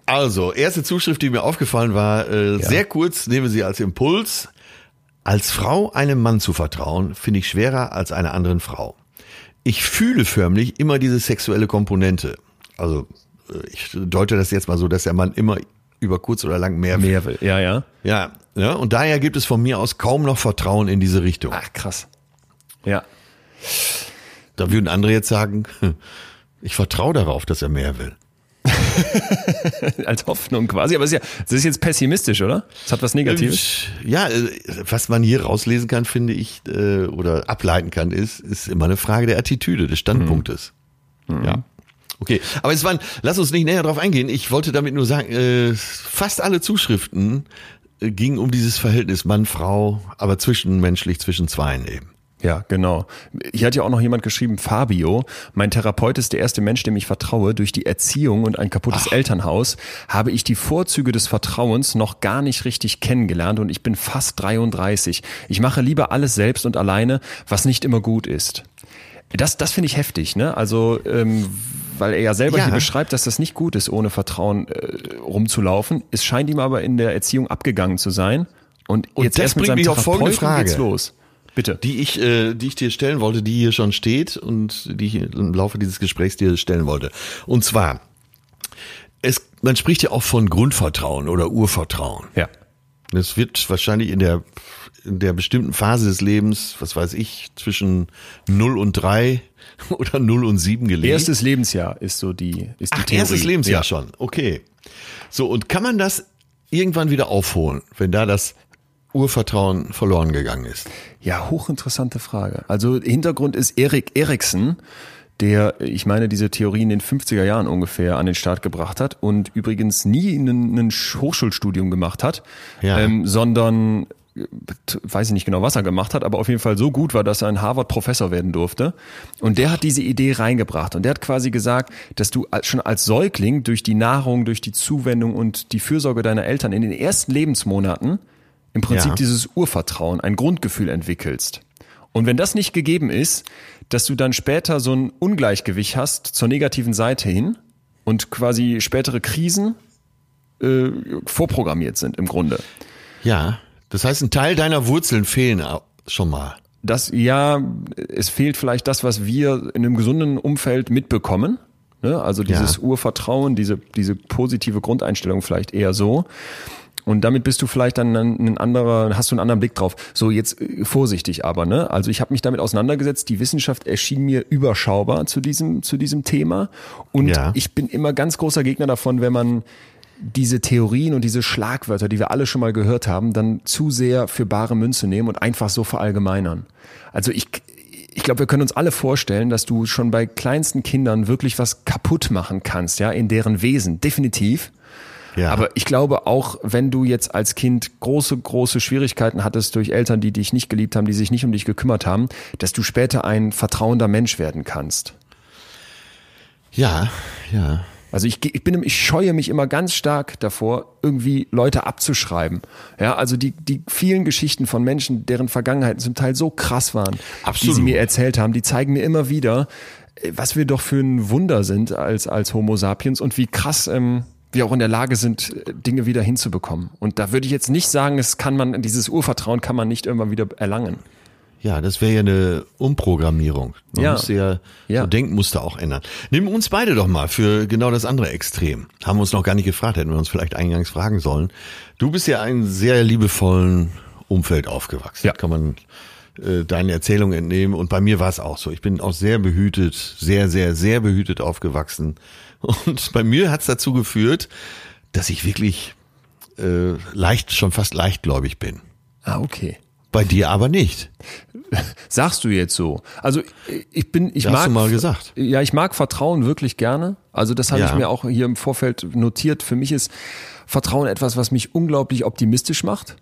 Also, erste Zuschrift, die mir aufgefallen war, äh, sehr kurz, nehmen wir sie als Impuls. Als Frau einem Mann zu vertrauen, finde ich schwerer als einer anderen Frau. Ich fühle förmlich immer diese sexuelle Komponente. Also, äh, ich deute das jetzt mal so, dass der Mann immer über kurz oder lang mehr will. Mehr will. Ja, ja. Ja, ja, und daher gibt es von mir aus kaum noch Vertrauen in diese Richtung. Ach, krass. Ja. Da würden andere jetzt sagen, ich vertraue darauf, dass er mehr will. Als Hoffnung quasi. Aber es ist ja, das ist jetzt pessimistisch, oder? Das hat was Negatives. Ja, äh, was man hier rauslesen kann, finde ich, äh, oder ableiten kann, ist, ist immer eine Frage der Attitüde, des Standpunktes. Ja. Okay, aber jetzt waren, lass uns nicht näher drauf eingehen. Ich wollte damit nur sagen, äh, fast alle Zuschriften gingen um dieses Verhältnis Mann-Frau, aber zwischenmenschlich zwischen Zweien eben. Ja, genau. Hier hat ja auch noch jemand geschrieben, Fabio, mein Therapeut ist der erste Mensch, dem ich vertraue. Durch die Erziehung und ein kaputtes Elternhaus habe ich die Vorzüge des Vertrauens noch gar nicht richtig kennengelernt und ich bin fast 33. Ich mache lieber alles selbst und alleine, was nicht immer gut ist. Das, das finde ich heftig, ne? Also, ähm, weil er ja selber Ja. hier beschreibt, dass das nicht gut ist, ohne Vertrauen äh, rumzulaufen. Es scheint ihm aber in der Erziehung abgegangen zu sein. Und, Und jetzt das erst mit bringt seinem mich auf folgende Therapeuten geht's Frage. los. Bitte. die ich, äh, die ich dir stellen wollte, die hier schon steht und die ich im Laufe dieses Gesprächs dir stellen wollte. Und zwar, es, man spricht ja auch von Grundvertrauen oder Urvertrauen. Ja. Das wird wahrscheinlich in der, in der bestimmten Phase des Lebens, was weiß ich, zwischen 0 und 3 oder 0 und 7 gelegt. Erstes Lebensjahr ist so die, ist die Ach, Theorie. erstes Lebensjahr ja. schon. Okay. So, und kann man das irgendwann wieder aufholen, wenn da das Urvertrauen verloren gegangen ist? Ja, hochinteressante Frage. Also Hintergrund ist Erik Eriksen, der, ich meine, diese Theorie in den 50er Jahren ungefähr an den Start gebracht hat und übrigens nie ein, Hochschulstudium gemacht hat, Ja. ähm, sondern äh, weiß ich nicht genau, was er gemacht hat, aber auf jeden Fall so gut war, dass er ein Harvard-Professor werden durfte. Und der hat diese Idee reingebracht. Und der hat quasi gesagt, dass du schon als Säugling durch die Nahrung, durch die Zuwendung und die Fürsorge deiner Eltern in den ersten Lebensmonaten im Prinzip Ja. dieses Urvertrauen, ein Grundgefühl entwickelst. Und wenn das nicht gegeben ist, dass du dann später so ein Ungleichgewicht hast zur negativen Seite hin und quasi spätere Krisen äh, vorprogrammiert sind im Grunde. Ja. Das heißt, ein Teil deiner Wurzeln fehlen schon mal. Das ja, es fehlt vielleicht das, was wir in einem gesunden Umfeld mitbekommen. Ne? Also dieses Ja. Urvertrauen, diese, diese positive Grundeinstellung vielleicht eher so. Und damit bist du vielleicht dann ein anderer, hast du einen anderen Blick drauf. So jetzt äh, vorsichtig aber, ne? Also ich habe mich damit auseinandergesetzt. Die Wissenschaft erschien mir überschaubar zu diesem zu diesem Thema und Ja. ich bin immer ganz großer Gegner davon, wenn man diese Theorien und diese Schlagwörter, die wir alle schon mal gehört haben, dann zu sehr für bare Münze nehmen und einfach so verallgemeinern. Also ich, ich glaube, wir können uns alle vorstellen, dass du schon bei kleinsten Kindern wirklich was kaputt machen kannst, ja, in deren Wesen, definitiv. Ja. Aber ich glaube auch, wenn du jetzt als Kind große, große Schwierigkeiten hattest durch Eltern, die dich nicht geliebt haben, die sich nicht um dich gekümmert haben, dass du später ein vertrauender Mensch werden kannst. ja, ja. Also ich, ich bin, ich scheue mich immer ganz stark davor, irgendwie Leute abzuschreiben. Ja, also die, die vielen Geschichten von Menschen, deren Vergangenheiten zum Teil so krass waren, die Absolut. sie mir erzählt haben, die zeigen mir immer wieder, äh, was wir doch für ein Wunder sind als, als Homo sapiens und wie krass ähm, wir auch in der Lage sind, äh, Dinge wieder hinzubekommen. Und da würde ich jetzt nicht sagen, es kann man, dieses Urvertrauen kann man nicht irgendwann wieder erlangen. Ja, das wäre ja eine Umprogrammierung. Man Ja. müsste ja, Ja. so Denkmuster auch ändern. Nimm uns beide doch mal für genau das andere Extrem. Haben wir uns noch gar nicht gefragt, hätten wir uns vielleicht eingangs fragen sollen. Du bist ja in sehr liebevollen Umfeld aufgewachsen. Ja. Kann man äh, deine Erzählung entnehmen. Und bei mir war es auch so. Ich bin auch sehr behütet, sehr, sehr, sehr behütet aufgewachsen. Und bei mir hat es dazu geführt, dass ich wirklich äh, leicht, schon fast leichtgläubig bin. Ah, okay. Bei dir aber nicht. Sagst du jetzt so? Also ich bin, ich Hast mag du mal gesagt. Ja, ich mag Vertrauen wirklich gerne. Also das habe Ja. ich mir auch hier im Vorfeld notiert. Für mich ist Vertrauen etwas, was mich unglaublich optimistisch macht.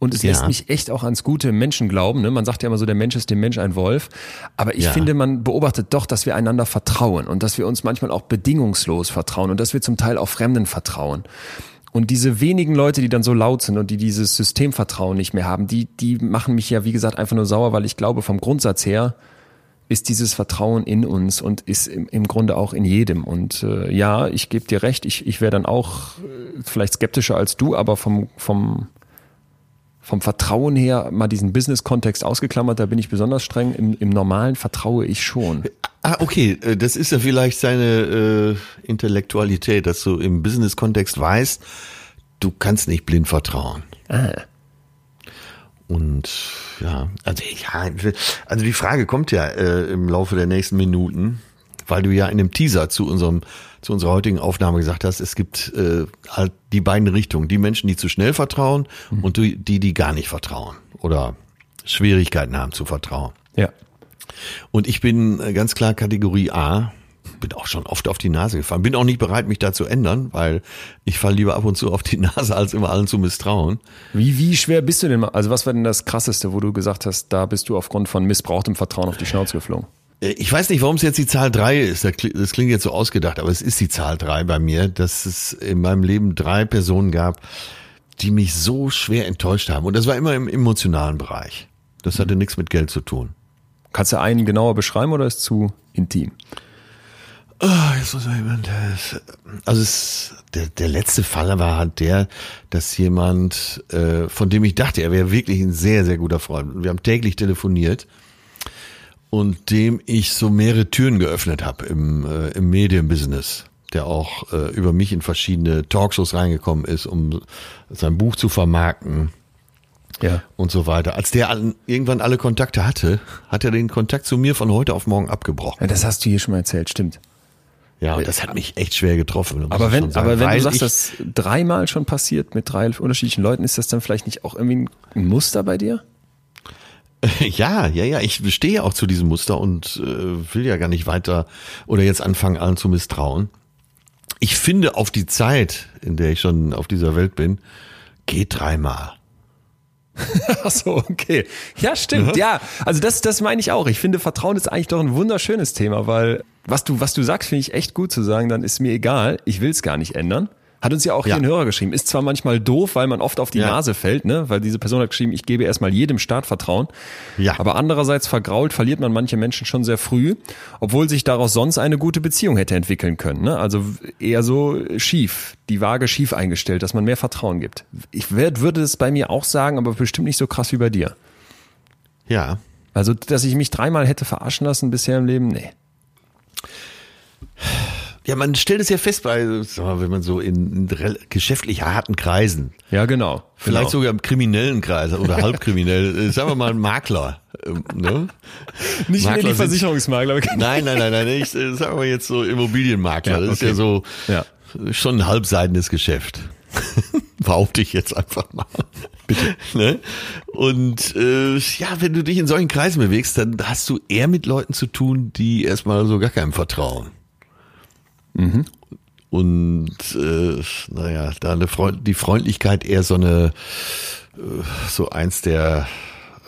Und es Ja. lässt mich echt auch ans gute Menschen glauben. Ne? Man sagt ja immer so, der Mensch ist dem Mensch ein Wolf. Aber ich Ja. finde, man beobachtet doch, dass wir einander vertrauen und dass wir uns manchmal auch bedingungslos vertrauen und dass wir zum Teil auch Fremden vertrauen. Und diese wenigen Leute, die dann so laut sind und die dieses Systemvertrauen nicht mehr haben, die, die machen mich ja, wie gesagt, einfach nur sauer, weil ich glaube, vom Grundsatz her ist dieses Vertrauen in uns und ist im, im Grunde auch in jedem. Und äh, ja, ich gebe dir recht, ich, ich wäre dann auch äh, vielleicht skeptischer als du, aber vom, vom, vom Vertrauen her, mal diesen Business-Kontext ausgeklammert, da bin ich besonders streng. Im, Im Normalen vertraue ich schon. Ah, okay, äh, das ist ja vielleicht seine äh, Intellektualität, dass du im Business-Kontext weißt, du kannst nicht blind vertrauen. Ah. Und ja, also ja, also die Frage kommt ja äh, im Laufe der nächsten Minuten, weil du ja in dem Teaser zu unserem zu unserer heutigen Aufnahme gesagt hast, es gibt äh, halt die beiden Richtungen, die Menschen, die zu schnell vertrauen und die, die gar nicht vertrauen oder Schwierigkeiten haben zu vertrauen. Ja. Und ich bin äh, ganz klar Kategorie A. Bin auch schon oft auf die Nase gefallen. Bin auch nicht bereit, mich da zu ändern, weil ich falle lieber ab und zu auf die Nase, als immer allen zu misstrauen. Wie, wie schwer bist du denn? mal- Also was war denn das Krasseste, wo du gesagt hast, da bist du aufgrund von missbrauchtem Vertrauen auf die Schnauze geflogen? Äh, Ich weiß nicht, warum es jetzt die Zahl drei ist. Das kli- das klingt jetzt so ausgedacht, aber es ist die Zahl drei bei mir, dass es in meinem Leben drei Personen gab, die mich so schwer enttäuscht haben. Und das war immer im emotionalen Bereich. Das hatte nichts mit Geld zu tun. Kannst du einen genauer beschreiben oder ist zu intim? Ah, jetzt muss jemand. Also es, der, der letzte Fall war halt der, dass jemand, äh, von dem ich dachte, er wäre wirklich ein sehr, sehr guter Freund. Und Wir haben täglich telefoniert und dem ich so mehrere Türen geöffnet habe im, äh, im Medienbusiness, der auch äh, über mich in verschiedene Talkshows reingekommen ist, um sein Buch zu vermarkten Ja. und so weiter. Als der an, irgendwann alle Kontakte hatte, hat er den Kontakt zu mir von heute auf morgen abgebrochen. ja. Das hast du hier schon mal erzählt, stimmt. Ja, und das hat mich echt schwer getroffen. Aber wenn, aber wenn du sagst, ich, das dreimal schon passiert mit drei unterschiedlichen Leuten, ist das dann vielleicht nicht auch irgendwie ein Muster bei dir? Ja, ja, ja, ich stehe auch zu diesem Muster und äh, will ja gar nicht weiter oder jetzt anfangen, allen zu misstrauen. Ich finde auf die Zeit, in der ich schon auf dieser Welt bin, geht dreimal. Ach so, okay. Ja, stimmt. Ja, also das, das meine ich auch. Ich finde, Vertrauen ist eigentlich doch ein wunderschönes Thema, weil was du, was du sagst, finde ich echt gut zu sagen, dann ist mir egal, ich will es gar nicht ändern. Hat uns ja auch Ja. hier ein Hörer geschrieben. Ist zwar manchmal doof, weil man oft auf die Ja. Nase fällt, ne? Weil diese Person hat geschrieben, ich gebe erstmal jedem Staat Vertrauen. Ja. Aber andererseits vergrault verliert man manche Menschen schon sehr früh, obwohl sich daraus sonst eine gute Beziehung hätte entwickeln können. Ne? Also eher so schief, die Waage schief eingestellt, dass man mehr Vertrauen gibt. Ich werd, würde es bei mir auch sagen, aber bestimmt nicht so krass wie bei dir. Ja. Also, dass ich mich dreimal hätte verarschen lassen bisher im Leben, nee. Ja, man stellt es ja fest bei, mal, wenn man so in, in geschäftlich harten Kreisen, Ja, genau. vielleicht genau. sogar im kriminellen Kreis oder halbkriminell, äh, sagen wir mal ein Makler. ähm, Ne? Nicht mehr Makler die sind- Versicherungsmakler. aber- Nein, nein, nein, nein, ich äh, sagen wir jetzt so Immobilienmakler. Ja, Das ist ja so Ja. schon ein halbseidenes Geschäft. Behaupte ich jetzt einfach mal. Bitte. Ne? Und äh, ja, wenn du dich in solchen Kreisen bewegst, dann hast du eher mit Leuten zu tun, die erstmal so gar keinem vertrauen. Und äh, naja, da eine Freund die Freundlichkeit eher so eine äh, so eins der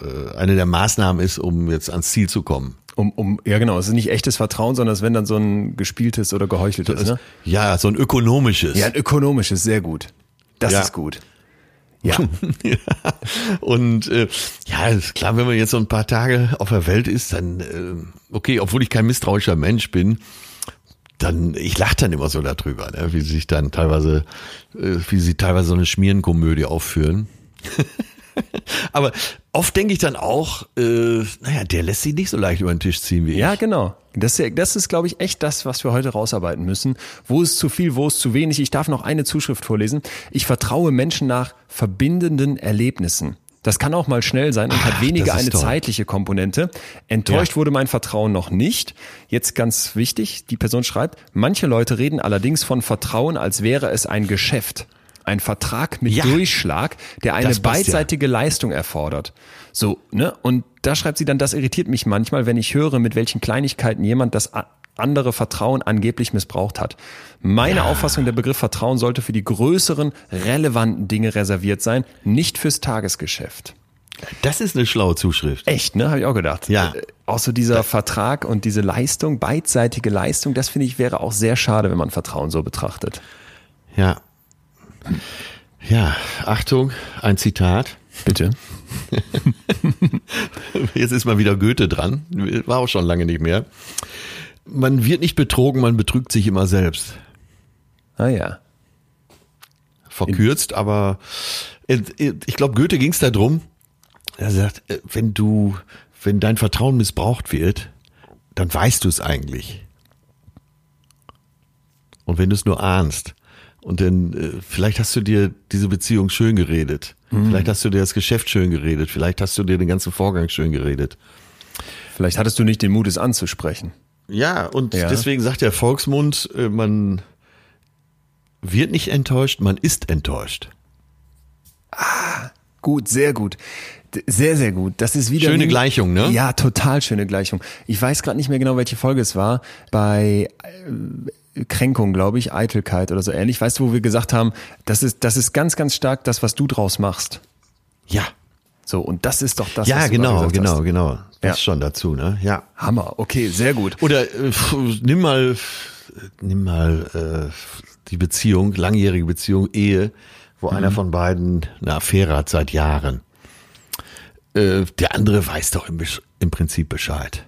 äh, eine der Maßnahmen ist, um jetzt ans Ziel zu kommen. Um, um, ja, genau. Es ist nicht echtes Vertrauen, sondern es wenn dann so ein gespieltes oder geheucheltes. Ne? Ja, so ein ökonomisches. Ja, ein ökonomisches, sehr gut. Das Ja. ist gut. Ja. Ja. Und äh, ja, ist klar, wenn man jetzt so ein paar Tage auf der Welt ist, dann äh, okay, obwohl ich kein misstrauischer Mensch bin, dann ich lache dann immer so darüber, ne, wie sie sich dann teilweise, äh, wie sie teilweise so eine Schmierenkomödie aufführen. Aber oft denke ich dann auch, äh, naja, der lässt sich nicht so leicht über den Tisch ziehen wie Ja, ich. genau. Das, ist- das ist, glaube ich, echt das, was wir heute rausarbeiten müssen. Wo ist zu viel, wo ist zu wenig? Ich darf noch eine Zuschrift vorlesen. Ich vertraue Menschen nach verbindenden Erlebnissen. Das kann auch mal schnell sein und hat Ach, weniger das ist eine toll. zeitliche Komponente. Enttäuscht Ja. wurde mein Vertrauen noch nicht. Jetzt ganz wichtig, die Person schreibt, manche Leute reden allerdings von Vertrauen, als wäre es ein Geschäft. Ein Vertrag mit Ja. Durchschlag, der eine passt ja. beidseitige Leistung erfordert. So, ne? Und da schreibt sie dann, das irritiert mich manchmal, wenn ich höre, mit welchen Kleinigkeiten jemand das andere Vertrauen angeblich missbraucht hat. Meine Auffassung, der Begriff Vertrauen sollte für die größeren, relevanten Dinge reserviert sein, nicht fürs Tagesgeschäft. Das ist eine schlaue Zuschrift. Echt, ne? Habe ich auch gedacht. Ja. Äh, Auch so dieser Vertrag und diese Leistung, beidseitige Leistung, das finde ich wäre auch sehr schade, wenn man Vertrauen so betrachtet. Ja. Ja, Achtung, ein Zitat. Bitte. Jetzt ist mal wieder Goethe dran. War auch schon lange nicht mehr. Man wird nicht betrogen, man betrügt sich immer selbst. Ah ja. Verkürzt, aber äh, ich glaube, Goethe ging es darum. Er sagt, äh, wenn du, wenn dein Vertrauen missbraucht wird, dann weißt du es eigentlich. Und wenn du es nur ahnst, und dann äh, vielleicht hast du dir diese Beziehung schön geredet, vielleicht hast du dir das Geschäft schön geredet, vielleicht hast du dir den ganzen Vorgang schön geredet. Vielleicht hattest du nicht den Mut, es anzusprechen. Ja, und Ja. deswegen sagt der Volksmund, äh, man wird nicht enttäuscht, man ist enttäuscht. Gut, sehr gut. Sehr, sehr gut. Das ist wieder. Schöne Gleichung, ne? Ja, total schöne Gleichung. Ich weiß gerade nicht mehr genau, welche Folge es war. Bei äh, Kränkung, glaube ich, Eitelkeit oder so ähnlich. Weißt du, wo wir gesagt haben, das ist, das ist ganz, ganz stark das, was du draus machst. Ja. So, und das ist doch das, ja, was du genau, gesagt genau, hast. genau. Das Ja. schon dazu, ne? Ja. Hammer. Okay, sehr gut. Oder äh, nimm mal, nimm mal äh, die Beziehung, langjährige Beziehung, Ehe, wo Mhm. einer von beiden eine Affäre hat seit Jahren. Äh, der andere weiß doch im, im Prinzip Bescheid.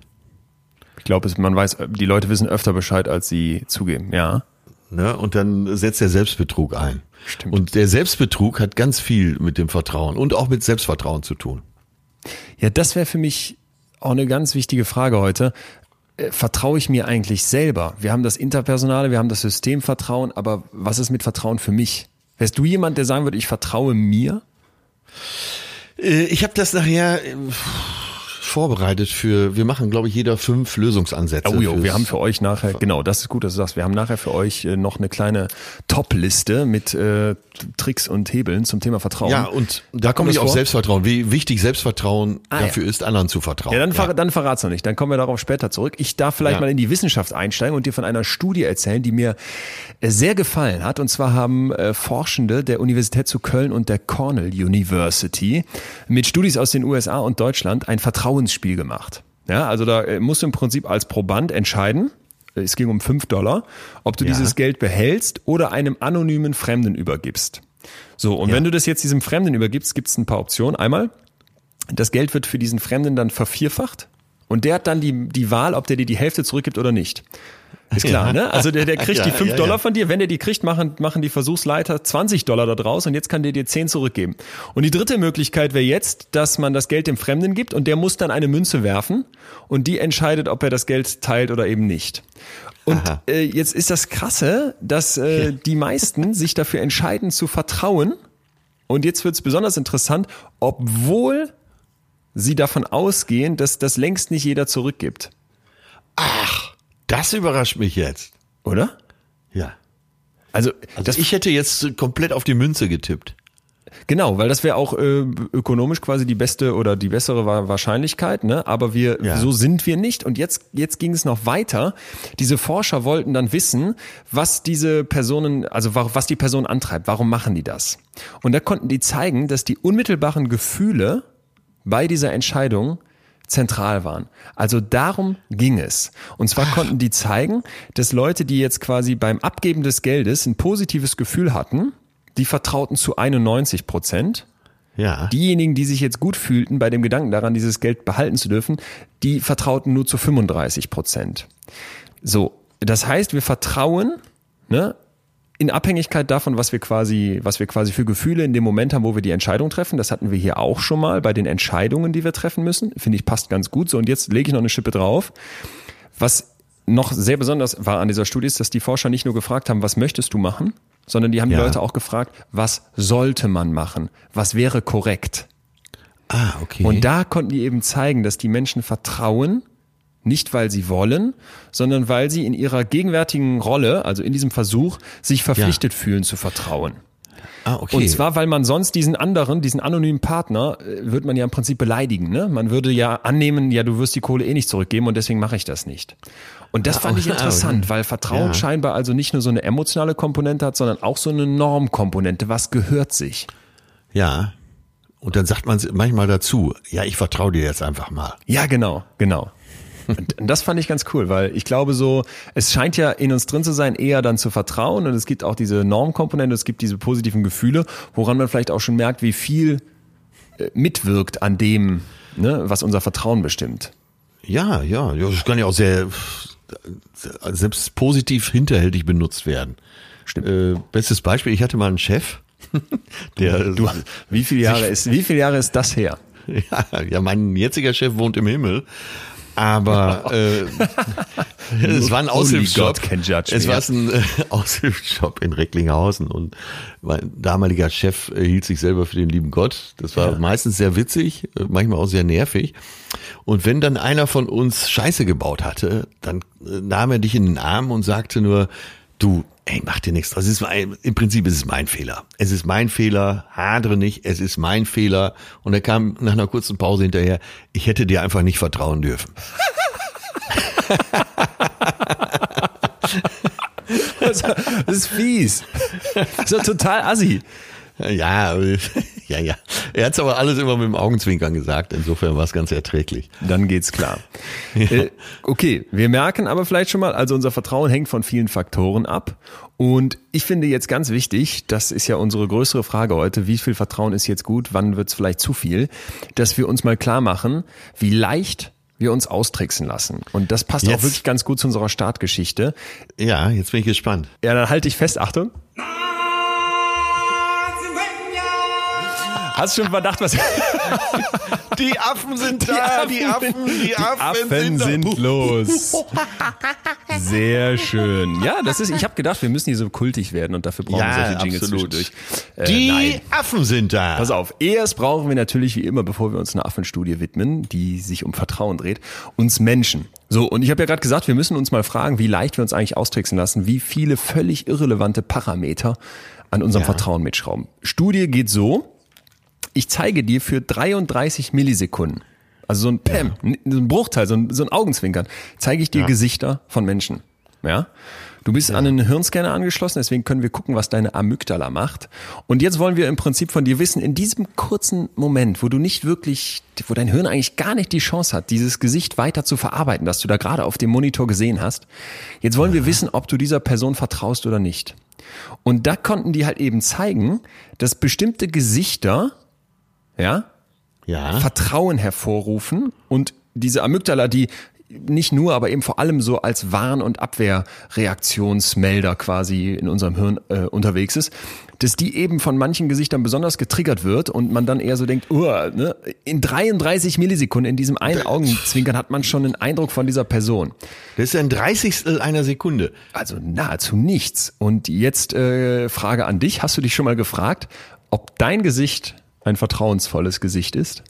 Ich glaube, man weiß, die Leute wissen öfter Bescheid, als sie zugeben. Ja. Ne? Und dann setzt der Selbstbetrug ein. Stimmt. Und der Selbstbetrug hat ganz viel mit dem Vertrauen und auch mit Selbstvertrauen zu tun. Ja, das wäre für mich auch eine ganz wichtige Frage heute. Äh, Vertraue ich mir eigentlich selber? Wir haben das Interpersonale, wir haben das Systemvertrauen, aber was ist mit Vertrauen für mich? Wärst du jemand, der sagen würde, ich vertraue mir? Äh, Ich habe das nachher äh, vorbereitet für, wir machen, glaube ich, jeder fünf Lösungsansätze. Oh jo, wir haben für euch nachher, genau, das ist gut, dass du sagst, wir haben nachher für euch äh, noch eine kleine Top-Liste mit äh, Tricks und Hebeln zum Thema Vertrauen. Ja, und da, kommt komme ich auf vor? Selbstvertrauen, wie wichtig Selbstvertrauen Ah, ja. dafür ist, anderen zu vertrauen. Ja, dann, ver dann verrat's noch nicht. Dann kommen wir darauf später zurück. Ich darf vielleicht Ja. mal in die Wissenschaft einsteigen und dir von einer Studie erzählen, die mir äh, sehr gefallen hat. Und zwar haben äh, Forschende der Universität zu Köln und der Cornell University mit Studis aus den USA und Deutschland ein Vertrauensspiel gemacht. Ja, also da äh, musst du im Prinzip als Proband entscheiden, äh, es ging um 5 Dollar, ob du Ja. dieses Geld behältst oder einem anonymen Fremden übergibst. So, und Ja. wenn du das jetzt diesem Fremden übergibst, gibt es ein paar Optionen. Einmal, das Geld wird für diesen Fremden dann vervierfacht und der hat dann die, die Wahl, ob der dir die Hälfte zurückgibt oder nicht. Ist klar, Ja. ne? Also der, der kriegt Ja, die 5 ja, Dollar von dir. Wenn der die kriegt, machen, machen die Versuchsleiter 20 Dollar da draus und jetzt kann der dir 10 zurückgeben. Und die dritte Möglichkeit wäre jetzt, dass man das Geld dem Fremden gibt und der muss dann eine Münze werfen und die entscheidet, ob er das Geld teilt oder eben nicht. Und äh, jetzt ist das Krasse, dass äh, die meisten sich dafür entscheiden zu vertrauen. Und jetzt wird es besonders interessant, obwohl sie davon ausgehen, dass das längst nicht jeder zurückgibt. Ach, das überrascht mich jetzt. Oder? Ja. Also, Also ich hätte jetzt komplett auf die Münze getippt. genau, weil das wäre auch äh, ökonomisch quasi die beste oder die bessere Wa- Wahrscheinlichkeit, ne? Aber wir, Ja. so sind wir nicht. Und jetzt, jetzt ging es noch weiter. Diese Forscher wollten dann wissen, was diese Personen, also wa- was die Person antreibt. Warum machen die das? Und da konnten die zeigen, dass die unmittelbaren Gefühle bei dieser Entscheidung zentral waren. Also darum ging es. Und zwar konnten die zeigen, dass Leute, die jetzt quasi beim Abgeben des Geldes ein positives Gefühl hatten, die vertrauten zu 91 Prozent. Ja. Diejenigen, die sich jetzt gut fühlten bei dem Gedanken daran, dieses Geld behalten zu dürfen, die vertrauten nur zu 35 Prozent. So, das heißt, wir vertrauen, ne, in Abhängigkeit davon, was wir quasi, was wir quasi für Gefühle in dem Moment haben, wo wir die Entscheidung treffen. Das hatten wir hier auch schon mal bei den Entscheidungen, die wir treffen müssen. Finde ich passt ganz gut. So, und jetzt lege ich noch eine Schippe drauf. Was noch sehr besonders war an dieser Studie ist, dass die Forscher nicht nur gefragt haben, was möchtest du machen, sondern die haben die Ja. Leute auch gefragt, was sollte man machen? Was wäre korrekt? Ah, okay. Und da konnten die eben zeigen, dass die Menschen vertrauen, nicht weil sie wollen, sondern weil sie in ihrer gegenwärtigen Rolle, also in diesem Versuch, sich verpflichtet fühlen zu vertrauen. ah, okay. Und zwar, weil man sonst diesen anderen, diesen anonymen Partner, äh, wird man ja im Prinzip beleidigen. Ne? Man würde ja annehmen, ja, du wirst die Kohle eh nicht zurückgeben und deswegen mache ich das nicht. Und das fand ich ah, interessant, okay. weil Vertrauen Ja. scheinbar also nicht nur so eine emotionale Komponente hat, sondern auch so eine Normkomponente. Was gehört sich? ja. Und dann sagt man manchmal dazu, ja, ich vertraue dir jetzt einfach mal. Ja, genau, genau. Und das fand ich ganz cool, weil ich glaube so, es scheint ja in uns drin zu sein, eher dann zu vertrauen und es gibt auch diese Normkomponente, es gibt diese positiven Gefühle, woran man vielleicht auch schon merkt, wie viel äh, mitwirkt an dem, ne, was unser Vertrauen bestimmt. Ja, ja, das kann ja auch sehr, sehr selbst positiv hinterhältig benutzt werden. Stimmt. Äh, bestes Beispiel, ich hatte mal einen Chef, der Du, wie viele Jahre ist, wie viele Jahre ist das her? Ja, ja, mein jetziger Chef wohnt im Himmel. Aber äh, es war ein Aushilfsjob. Es war ein äh, Aushilfsjob in Recklinghausen und mein damaliger Chef äh, hielt sich selber für den lieben Gott. Das war meistens sehr witzig, äh, manchmal auch sehr nervig. Und wenn dann einer von uns Scheiße gebaut hatte, dann nahm er dich in den Arm und sagte nur, du, ey, mach dir nichts draus. Mein, Im Prinzip ist es mein Fehler. Es ist mein Fehler, hadere nicht, es ist mein Fehler. Und er kam nach einer kurzen Pause hinterher, ich hätte dir einfach nicht vertrauen dürfen. Das ist fies. Das ist total assi. Ja, aber- ja, ja. Er hat es aber alles immer mit dem Augenzwinkern gesagt. Insofern war es ganz erträglich. Dann geht's klar. Äh, okay, wir merken aber vielleicht schon mal, also unser Vertrauen hängt von vielen Faktoren ab. Und ich finde jetzt ganz wichtig, das ist ja unsere größere Frage heute, wie viel Vertrauen ist jetzt gut, wann wird's vielleicht zu viel, dass wir uns mal klar machen, wie leicht wir uns austricksen lassen. Und das passt auch Jetzt. wirklich ganz gut zu unserer Startgeschichte. Ja, jetzt bin ich gespannt. Ja, dann halte ich fest, Achtung. Hast du schon verdacht, was Die Affen sind da, die Affen- die Affen sind los. Sehr schön. Ja, das ist. Ich habe gedacht, wir müssen hier so kultig werden und dafür brauchen wir Ja, solche Jingles absolut. zwischendurch. Äh, Die nein. Affen sind da. Pass auf, erst brauchen wir natürlich wie immer, bevor wir uns einer Affenstudie widmen, die sich um Vertrauen dreht, uns Menschen. So, und ich habe ja gerade gesagt, wir müssen uns mal fragen, wie leicht wir uns eigentlich austricksen lassen, wie viele völlig irrelevante Parameter an unserem Ja. Vertrauen mitschrauben. Studie geht so, ich zeige dir für 33 Millisekunden, also so ein Pam, so ein Bruchteil, so ein, so ein Augenzwinkern, zeige ich dir Gesichter von Menschen. Ja? Du bist an einen Hirnscanner angeschlossen, deswegen können wir gucken, was deine Amygdala macht. Und jetzt wollen wir im Prinzip von dir wissen, in diesem kurzen Moment, wo du nicht wirklich, wo dein Hirn eigentlich gar nicht die Chance hat, dieses Gesicht weiter zu verarbeiten, das du da gerade auf dem Monitor gesehen hast, jetzt wollen wir wissen, ob du dieser Person vertraust oder nicht. Und da konnten die halt eben zeigen, dass bestimmte Gesichter, ja, ja. Vertrauen hervorrufen und diese Amygdala, die nicht nur, aber eben vor allem so als Warn- und Abwehrreaktionsmelder quasi in unserem Hirn äh, unterwegs ist, dass die eben von manchen Gesichtern besonders getriggert wird und man dann eher so denkt, uh, ne? in 33 Millisekunden in diesem einen Augenzwinkern hat man schon einen Eindruck von dieser Person. Das ist ein Dreißigstel einer Sekunde. Also nahezu nichts. Und jetzt äh, Frage an dich, hast du dich schon mal gefragt, ob dein Gesicht ein vertrauensvolles Gesicht ist?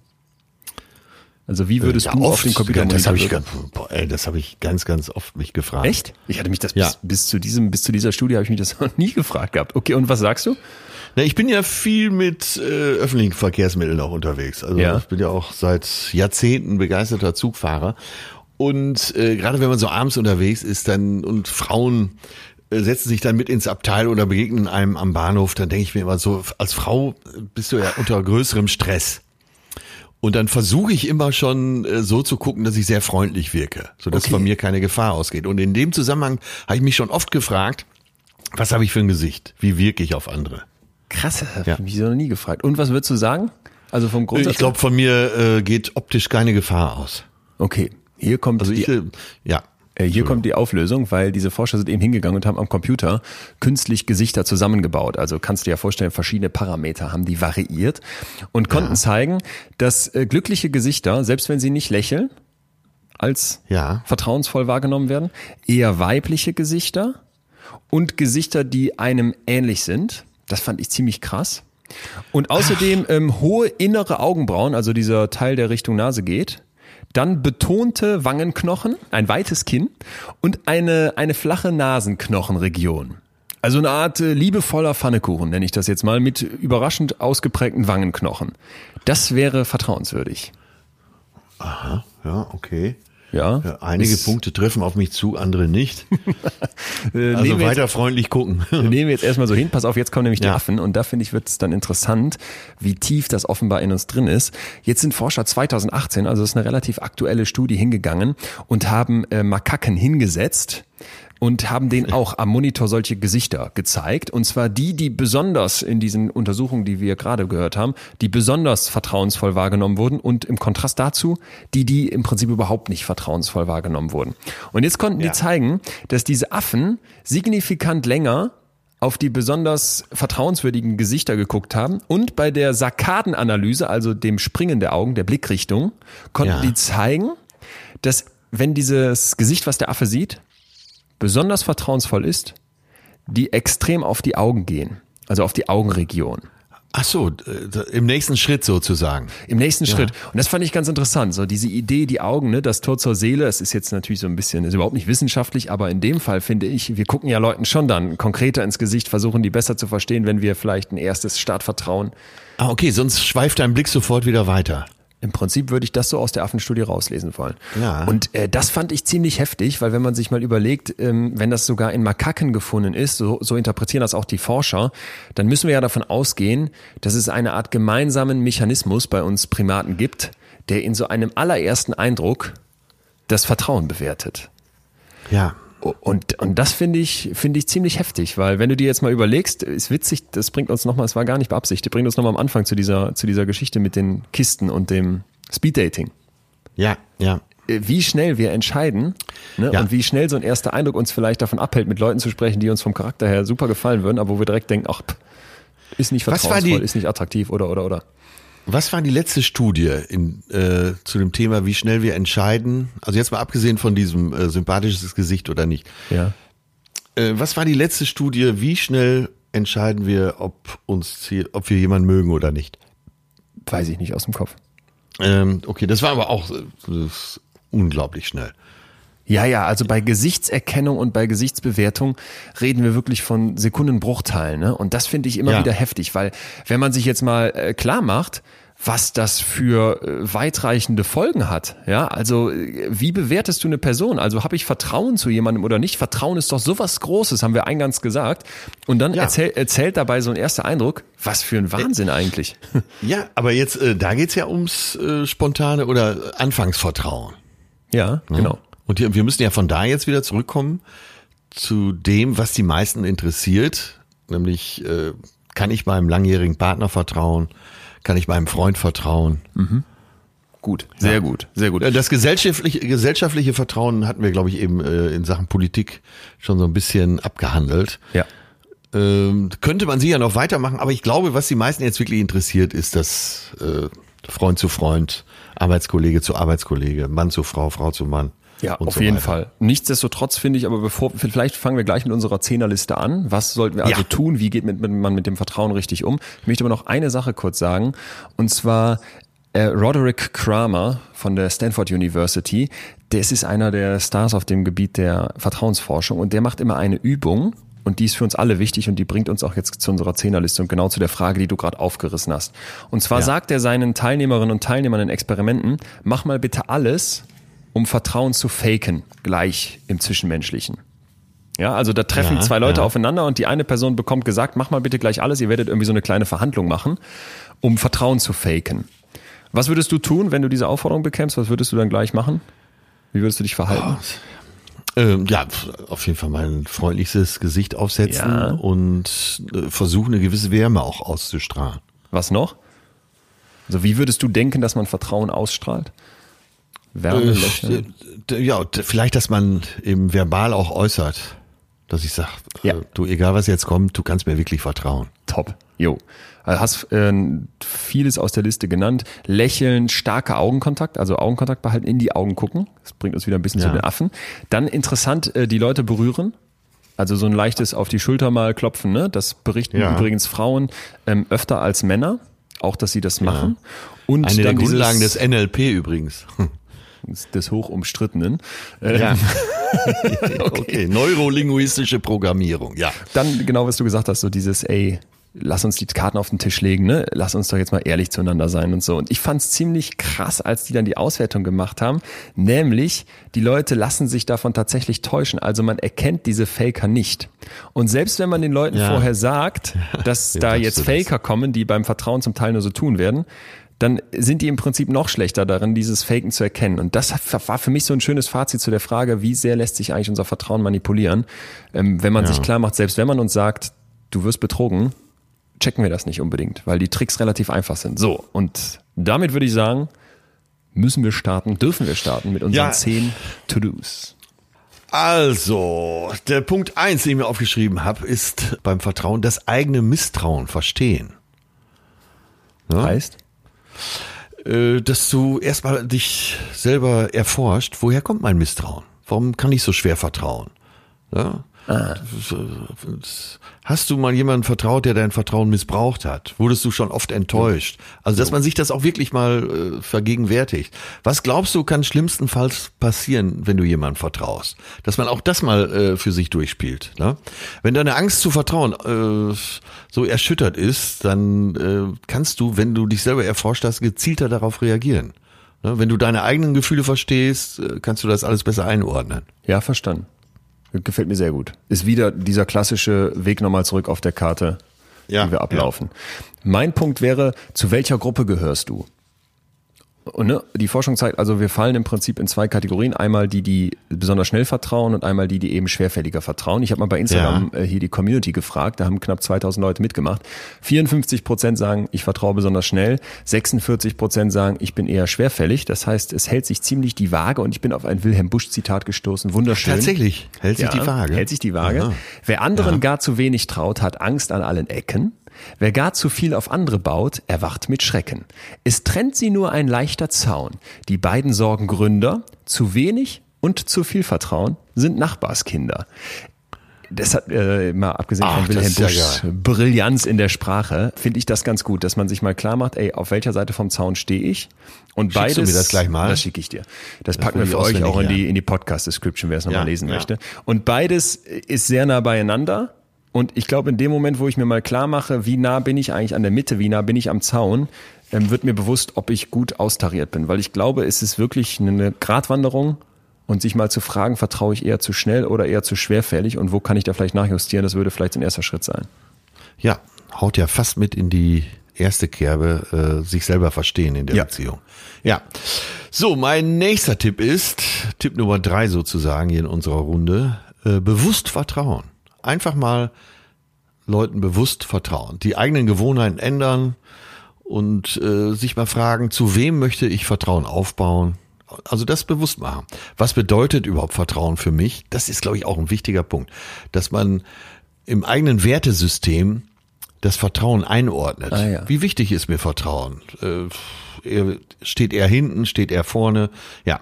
Also wie würdest Ja, du oft. auf den Computer das habe ich, boah, ey, das habe ich ganz, ganz oft mich gefragt. Echt? Ich hatte mich das Ja. bis, bis zu diesem, bis zu dieser Studie habe ich mich das noch nie gefragt gehabt. Okay, und was sagst du? Na, ich bin ja viel mit äh, öffentlichen Verkehrsmitteln auch unterwegs. Also Ja. ich bin ja auch seit Jahrzehnten begeisterter Zugfahrer. Und äh, gerade wenn man so abends unterwegs ist, dann und Frauen äh, setzen sich dann mit ins Abteil oder begegnen einem am Bahnhof, dann denke ich mir immer so, als Frau bist du ja unter größerem Stress. Und dann versuche ich immer schon äh, so zu gucken, dass ich sehr freundlich wirke, sodass Okay. von mir keine Gefahr ausgeht. Und in dem Zusammenhang habe ich mich schon oft gefragt, was habe ich für ein Gesicht? Wie wirke ich auf andere? Krass, das habe Ja. ich mich so noch nie gefragt. Und was würdest du sagen? Also vom Grundsatz Ich glaube, von mir äh, geht optisch keine Gefahr aus. Okay, hier kommt Also ich, die, äh, ja. Äh, hier kommt die Auflösung, weil diese Forscher sind eben hingegangen und haben am Computer künstlich Gesichter zusammengebaut. Also kannst du dir ja vorstellen, verschiedene Parameter haben die variiert und konnten zeigen, dass äh, glückliche Gesichter, selbst wenn sie nicht lächeln, als Ja. vertrauensvoll wahrgenommen werden, eher weibliche Gesichter und Gesichter, die einem ähnlich sind. Das fand ich ziemlich krass. Und außerdem ähm, hohe innere Augenbrauen, also dieser Teil, der Richtung Nase geht. Dann betonte Wangenknochen, ein weites Kinn und eine, eine flache Nasenknochenregion. Also eine Art äh, liebevoller Pfannekuchen, nenne ich das jetzt mal, mit überraschend ausgeprägten Wangenknochen. Das wäre vertrauenswürdig. Ja, okay. Ja, Ja, einige Ist- Punkte treffen auf mich zu, andere nicht. Äh, Also wir weiter freundlich gucken. Wir nehmen jetzt erstmal so hin, pass auf, jetzt kommen nämlich die Ja. Affen und da finde ich, wird es dann interessant, wie tief das offenbar in uns drin ist. Jetzt sind Forscher 2018, also das ist eine relativ aktuelle Studie, hingegangen und haben äh, Makaken hingesetzt und haben denen auch am Monitor solche Gesichter gezeigt. Und zwar die, die besonders in diesen Untersuchungen, die wir gerade gehört haben, die besonders vertrauensvoll wahrgenommen wurden und im Kontrast dazu, die, die im Prinzip überhaupt nicht vertrauensvoll wahrgenommen wurden. Und jetzt konnten die Ja. zeigen, dass diese Affen signifikant länger auf die besonders vertrauenswürdigen Gesichter geguckt haben und bei der Sarkadenanalyse, also dem Springen der Augen, der Blickrichtung, konnten Ja. die zeigen, dass wenn dieses Gesicht, was der Affe sieht, besonders vertrauensvoll ist, die extrem auf die Augen gehen, also auf die Augenregion. Ach so, im nächsten Schritt sozusagen. Im nächsten Schritt. Und das fand ich ganz interessant. So diese Idee, die Augen, ne, das Tor zur Seele, das ist jetzt natürlich so ein bisschen, ist überhaupt nicht wissenschaftlich, aber in dem Fall finde ich, wir gucken ja Leuten schon dann konkreter ins Gesicht, versuchen die besser zu verstehen, wenn wir vielleicht ein erstes Startvertrauen. Ah, okay, sonst schweift dein Blick sofort wieder weiter. Im Prinzip würde ich das so aus der Affenstudie rauslesen wollen. Ja. Und äh, das fand ich ziemlich heftig, weil wenn man sich mal überlegt, ähm, wenn das sogar in Makaken gefunden ist, so, so interpretieren das auch die Forscher, dann müssen wir ja davon ausgehen, dass es eine Art gemeinsamen Mechanismus bei uns Primaten gibt, der in so einem allerersten Eindruck das Vertrauen bewertet. Ja. Und, und das finde ich, finde ich ziemlich heftig, weil wenn du dir jetzt mal überlegst, ist witzig, das bringt uns nochmal, es war gar nicht beabsichtigt, bringt uns nochmal am Anfang zu dieser, zu dieser Geschichte mit den Kisten und dem Speeddating. Ja, ja. Äh, Wie schnell wir entscheiden ne, Ja. und wie schnell so ein erster Eindruck uns vielleicht davon abhält, mit Leuten zu sprechen, die uns vom Charakter her super gefallen würden, aber wo wir direkt denken, ach, ist nicht vertrauensvoll, die- ist nicht attraktiv oder, oder, oder. Was war die letzte Studie in, äh, zu dem Thema, wie schnell wir entscheiden? Also jetzt mal abgesehen von diesem äh, sympathisches Gesicht oder nicht. Ja. Äh, was war die letzte Studie, wie schnell entscheiden wir, ob uns ob wir jemanden mögen oder nicht? Weiß ich nicht aus dem Kopf. Ähm, okay, das war aber auch äh, unglaublich schnell. Ja, ja, also bei Gesichtserkennung und bei Gesichtsbewertung reden wir wirklich von Sekundenbruchteilen. Ne? Und das finde ich immer Ja. wieder heftig, weil wenn man sich jetzt mal äh, klar macht, was das für äh, weitreichende Folgen hat. Ja, also äh, wie bewertest du eine Person? Also habe ich Vertrauen zu jemandem oder nicht? Vertrauen ist doch sowas Großes, haben wir eingangs gesagt. Und dann Ja. erzähl, erzählt dabei so ein erster Eindruck, was für ein Wahnsinn eigentlich. Ja, aber jetzt, äh, da geht's ja ums äh, spontane oder Anfangsvertrauen. ja, genau. Und hier, wir müssen ja von da jetzt wieder zurückkommen zu dem, was die meisten interessiert, nämlich äh, kann ich meinem langjährigen Partner vertrauen, kann ich meinem Freund vertrauen. gut, sehr ja. gut, sehr gut. Das gesellschaftliche, gesellschaftliche Vertrauen hatten wir, glaube ich, eben äh, in Sachen Politik schon so ein bisschen abgehandelt. Ja. Ähm, könnte man sie ja noch weitermachen, aber ich glaube, was die meisten jetzt wirklich interessiert, ist das äh, Freund zu Freund, Arbeitskollege zu Arbeitskollege, Mann zu Frau, Frau zu Mann. Ja, auf so jeden weiter. Fall. Nichtsdestotrotz finde ich, aber bevor, vielleicht fangen wir gleich mit unserer Zehnerliste an. Was sollten wir also ja. tun? Wie geht mit, mit, man mit dem Vertrauen richtig um? Ich möchte aber noch eine Sache kurz sagen. Und zwar, äh, Roderick Kramer von der Stanford University, das ist einer der Stars auf dem Gebiet der Vertrauensforschung und der macht immer eine Übung und die ist für uns alle wichtig und die bringt uns auch jetzt zu unserer Zehnerliste und genau zu der Frage, die du gerade aufgerissen hast. Und zwar ja. sagt er seinen Teilnehmerinnen und Teilnehmern in Experimenten, mach mal bitte alles, um Vertrauen zu faken, gleich im Zwischenmenschlichen. Ja, also da treffen ja, zwei Leute ja. aufeinander und die eine Person bekommt gesagt, mach mal bitte gleich alles, ihr werdet irgendwie so eine kleine Verhandlung machen, um Vertrauen zu faken. Was würdest du tun, wenn du diese Aufforderung bekämst? Was würdest du dann gleich machen? Wie würdest du dich verhalten? Oh, ähm, ja, auf jeden Fall mein freundlichstes Gesicht aufsetzen ja. und äh, versuchen, eine gewisse Wärme auch auszustrahlen. Was noch? Also wie würdest du denken, dass man Vertrauen ausstrahlt? Wärme, äh, Ja, vielleicht, dass man eben verbal auch äußert, dass ich sage, ja. äh, du, egal was jetzt kommt, du kannst mir wirklich vertrauen. Top. Jo. Also hast äh, vieles aus der Liste genannt. Lächeln, starker Augenkontakt, also Augenkontakt behalten, in die Augen gucken. Das bringt uns wieder ein bisschen ja. zu den Affen. Dann interessant, äh, die Leute berühren. Also so ein leichtes auf die Schulter mal klopfen, ne? Das berichten ja. übrigens Frauen ähm, öfter als Männer, auch dass sie das machen. Ja. Und Eine der Grundlagen des NLP übrigens. des hoch umstrittenen. Ja. okay. okay, neurolinguistische Programmierung, ja. Dann genau, was du gesagt hast, so dieses, ey, lass uns die Karten auf den Tisch legen, ne? Lass uns doch jetzt mal ehrlich zueinander sein und so. Und ich fand's ziemlich krass, als die dann die Auswertung gemacht haben, nämlich die Leute lassen sich davon tatsächlich täuschen. Also man erkennt diese Faker nicht. Und selbst wenn man den Leuten ja. vorher sagt, dass ja, da jetzt Faker das? kommen, die beim Vertrauen zum Teil nur so tun werden, dann sind die im Prinzip noch schlechter darin, dieses Faken zu erkennen. Und das war für mich so ein schönes Fazit zu der Frage, wie sehr lässt sich eigentlich unser Vertrauen manipulieren, ähm, wenn man ja. sich klar macht, selbst wenn man uns sagt, du wirst betrogen, checken wir das nicht unbedingt, weil die Tricks relativ einfach sind. So, und damit würde ich sagen, müssen wir starten, dürfen wir starten mit unseren ja. zehn To-Dos. Also, der Punkt eins, den ich mir aufgeschrieben habe, ist beim Vertrauen das eigene Misstrauen verstehen. Ja? Heißt? Äh, dass du erstmal dich selber erforscht, woher kommt mein Misstrauen? Warum kann ich so schwer vertrauen? Ja? Ah. Hast du mal jemanden vertraut, der dein Vertrauen missbraucht hat? Wurdest du schon oft enttäuscht? Also, dass man sich das auch wirklich mal äh, vergegenwärtigt. Was glaubst du, kann schlimmstenfalls passieren, wenn du jemandem vertraust? Dass man auch das mal äh, für sich durchspielt. Ne? Wenn deine Angst zu vertrauen äh, so erschüttert ist, dann äh, kannst du, wenn du dich selber erforscht hast, gezielter darauf reagieren. Ne? Wenn du deine eigenen Gefühle verstehst, äh, kannst du das alles besser einordnen. Ja, verstanden. Gefällt mir sehr gut. Ist wieder dieser klassische Weg nochmal zurück auf der Karte, ja, wie wir ablaufen. Ja. Mein Punkt wäre, zu welcher Gruppe gehörst du? Und ne, die Forschung zeigt, also wir fallen im Prinzip in zwei Kategorien. Einmal die, die besonders schnell vertrauen und einmal die, die eben schwerfälliger vertrauen. Ich habe mal bei Instagram ja. äh, hier die Community gefragt, da haben knapp 2000 Leute mitgemacht. 54 Prozent sagen, ich vertraue besonders schnell. 46 Prozent sagen, ich bin eher schwerfällig. Das heißt, es hält sich ziemlich die Waage und ich bin auf ein Wilhelm Busch Zitat gestoßen. Wunderschön. Tatsächlich, hält sich ja, die Waage. Hält sich die Waage. Aha. Wer anderen ja. gar zu wenig traut, hat Angst an allen Ecken. Wer gar zu viel auf andere baut, erwacht mit Schrecken. Es trennt sie nur ein leichter Zaun. Die beiden Sorgengründer, zu wenig und zu viel Vertrauen, sind Nachbarskinder. Das hat äh, mal abgesehen Ach, von Wilhelm Buschs ja Brillanz in der Sprache, finde ich das ganz gut, dass man sich mal klar macht, ey, auf welcher Seite vom Zaun stehe ich? Und Schickst beides. Du mir das gleich mal? Das schicke ich dir. Das, das packen wir für euch auch in die, in die Podcast-Description, wer es nochmal ja, lesen ja. möchte. Und beides ist sehr nah beieinander und ich glaube, in dem Moment, wo ich mir mal klar mache, wie nah bin ich eigentlich an der Mitte, wie nah bin ich am Zaun, ähm, wird mir bewusst, ob ich gut austariert bin. Weil ich glaube, es ist wirklich eine Gratwanderung und sich mal zu fragen, vertraue ich eher zu schnell oder eher zu schwerfällig und wo kann ich da vielleicht nachjustieren, das würde vielleicht ein erster Schritt sein. Ja, haut ja fast mit in die erste Kerbe, äh, sich selber verstehen in der ja. Beziehung. Ja. So, mein nächster Tipp ist, Tipp Nummer drei sozusagen hier in unserer Runde, äh, bewusst vertrauen einfach mal Leuten bewusst vertrauen, die eigenen Gewohnheiten ändern und äh, sich mal fragen, zu wem möchte ich Vertrauen aufbauen? Also das bewusst machen. Was bedeutet überhaupt Vertrauen für mich? Das ist, glaube ich, auch ein wichtiger Punkt, dass man im eigenen Wertesystem das Vertrauen einordnet. Ah, ja. Wie wichtig ist mir Vertrauen? Äh, steht er hinten, steht er vorne? Ja.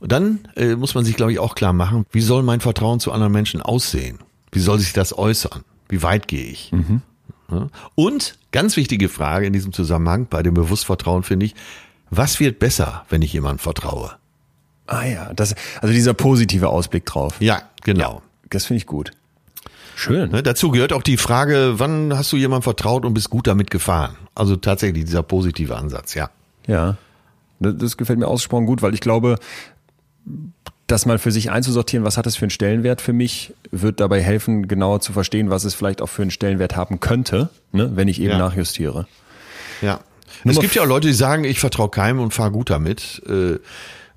Und dann äh, muss man sich, glaube ich, auch klar machen, wie soll mein Vertrauen zu anderen Menschen aussehen? Wie soll sich das äußern? Wie weit gehe ich? Mhm. Und ganz wichtige Frage in diesem Zusammenhang bei dem Bewusstvertrauen finde ich, was wird besser, wenn ich jemandem vertraue? Ah ja, das, also dieser positive Ausblick drauf. Ja, genau. Ja, das finde ich gut. Schön. Ne, dazu gehört auch die Frage, wann hast du jemandem vertraut und bist gut damit gefahren? Also tatsächlich dieser positive Ansatz, ja. Ja. Das gefällt mir ausgesprochen gut, weil ich glaube, das mal für sich einzusortieren, was hat es für einen Stellenwert für mich, wird dabei helfen, genauer zu verstehen, was es vielleicht auch für einen Stellenwert haben könnte, ne, wenn ich eben ja. nachjustiere. Ja. Nummer es gibt ja auch Leute, die sagen, ich vertraue keinem und fahre gut damit. Äh,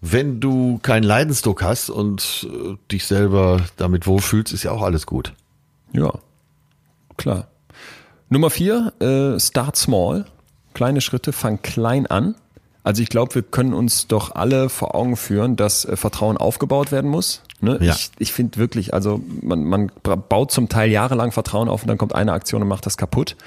wenn du keinen Leidensdruck hast und äh, dich selber damit wohlfühlst, ist ja auch alles gut. Ja, klar. Nummer vier, äh, start small. Kleine Schritte, fang klein an. Also ich glaube, wir können uns doch alle vor Augen führen, dass äh, Vertrauen aufgebaut werden muss. Ne? Ja. Ich, ich finde wirklich, also man, man baut zum Teil jahrelang Vertrauen auf und dann kommt eine Aktion und macht das kaputt.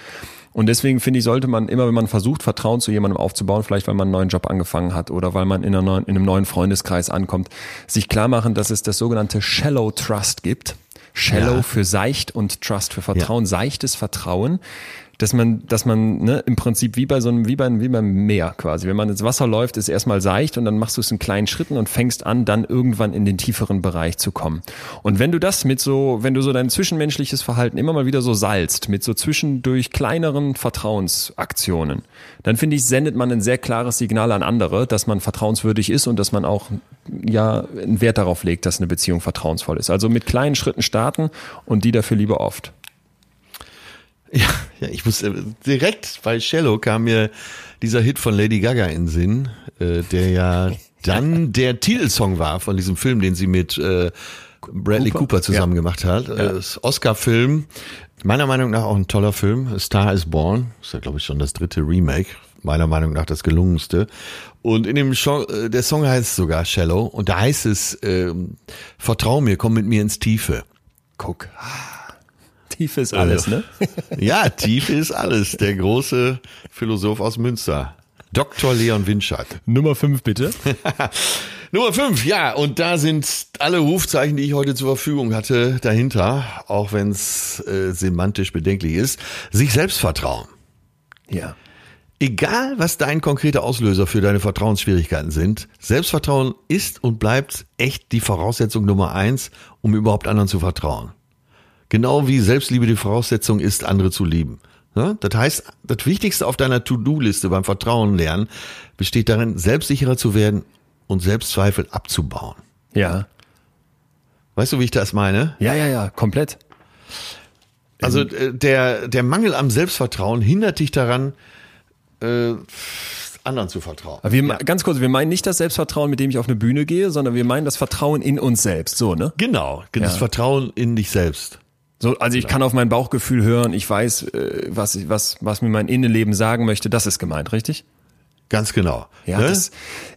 Und deswegen finde ich, sollte man immer, wenn man versucht, Vertrauen zu jemandem aufzubauen, vielleicht weil man einen neuen Job angefangen hat oder weil man in, neuen, in einem neuen Freundeskreis ankommt, sich klar machen, dass es das sogenannte Shallow Trust gibt. Shallow ja. für seicht und Trust für Vertrauen. Ja. Seichtes Vertrauen dass man, dass man ne, im Prinzip wie bei so einem, wie, bei, wie beim Meer quasi. Wenn man ins Wasser läuft, ist erstmal seicht und dann machst du es in kleinen Schritten und fängst an, dann irgendwann in den tieferen Bereich zu kommen. Und wenn du das mit so, wenn du so dein zwischenmenschliches Verhalten immer mal wieder so salzt, mit so zwischendurch kleineren Vertrauensaktionen, dann finde ich, sendet man ein sehr klares Signal an andere, dass man vertrauenswürdig ist und dass man auch ja einen Wert darauf legt, dass eine Beziehung vertrauensvoll ist. Also mit kleinen Schritten starten und die dafür lieber oft. Ja, ja, ich muss äh, direkt bei Shallow kam mir dieser Hit von Lady Gaga in den Sinn, äh, der ja dann der Titelsong war von diesem Film, den sie mit äh, Bradley Cooper, Cooper zusammen ja. gemacht hat. Äh, ja. Oscar-Film. Meiner Meinung nach auch ein toller Film. Star is Born. Ist ja, glaube ich, schon das dritte Remake. Meiner Meinung nach das gelungenste. Und in dem Song, äh, der Song heißt sogar Shallow. Und da heißt es, äh, vertrau mir, komm mit mir ins Tiefe. Guck. Tief ist alles, ne? ja, tief ist alles. Der große Philosoph aus Münster. Dr. Leon Winscheid. Nummer fünf bitte. Nummer fünf, ja, und da sind alle Rufzeichen, die ich heute zur Verfügung hatte, dahinter, auch wenn es äh, semantisch bedenklich ist. Sich selbst vertrauen. Ja. Egal, was dein konkreter Auslöser für deine Vertrauensschwierigkeiten sind, Selbstvertrauen ist und bleibt echt die Voraussetzung Nummer eins, um überhaupt anderen zu vertrauen. Genau wie Selbstliebe die Voraussetzung ist, andere zu lieben. Das heißt, das Wichtigste auf deiner To-Do-Liste beim Vertrauen lernen besteht darin, selbstsicherer zu werden und Selbstzweifel abzubauen. Ja. Weißt du, wie ich das meine? Ja, ja, ja, komplett. Also äh, der, der Mangel am Selbstvertrauen hindert dich daran, äh, anderen zu vertrauen. Wir, ja. Ganz kurz, wir meinen nicht das Selbstvertrauen, mit dem ich auf eine Bühne gehe, sondern wir meinen das Vertrauen in uns selbst, so, ne? Genau, das ja. Vertrauen in dich selbst. So, also ich kann auf mein Bauchgefühl hören, ich weiß, äh, was, was, was mir mein Innenleben sagen möchte, das ist gemeint, richtig? Ganz genau. Ja, ne? das,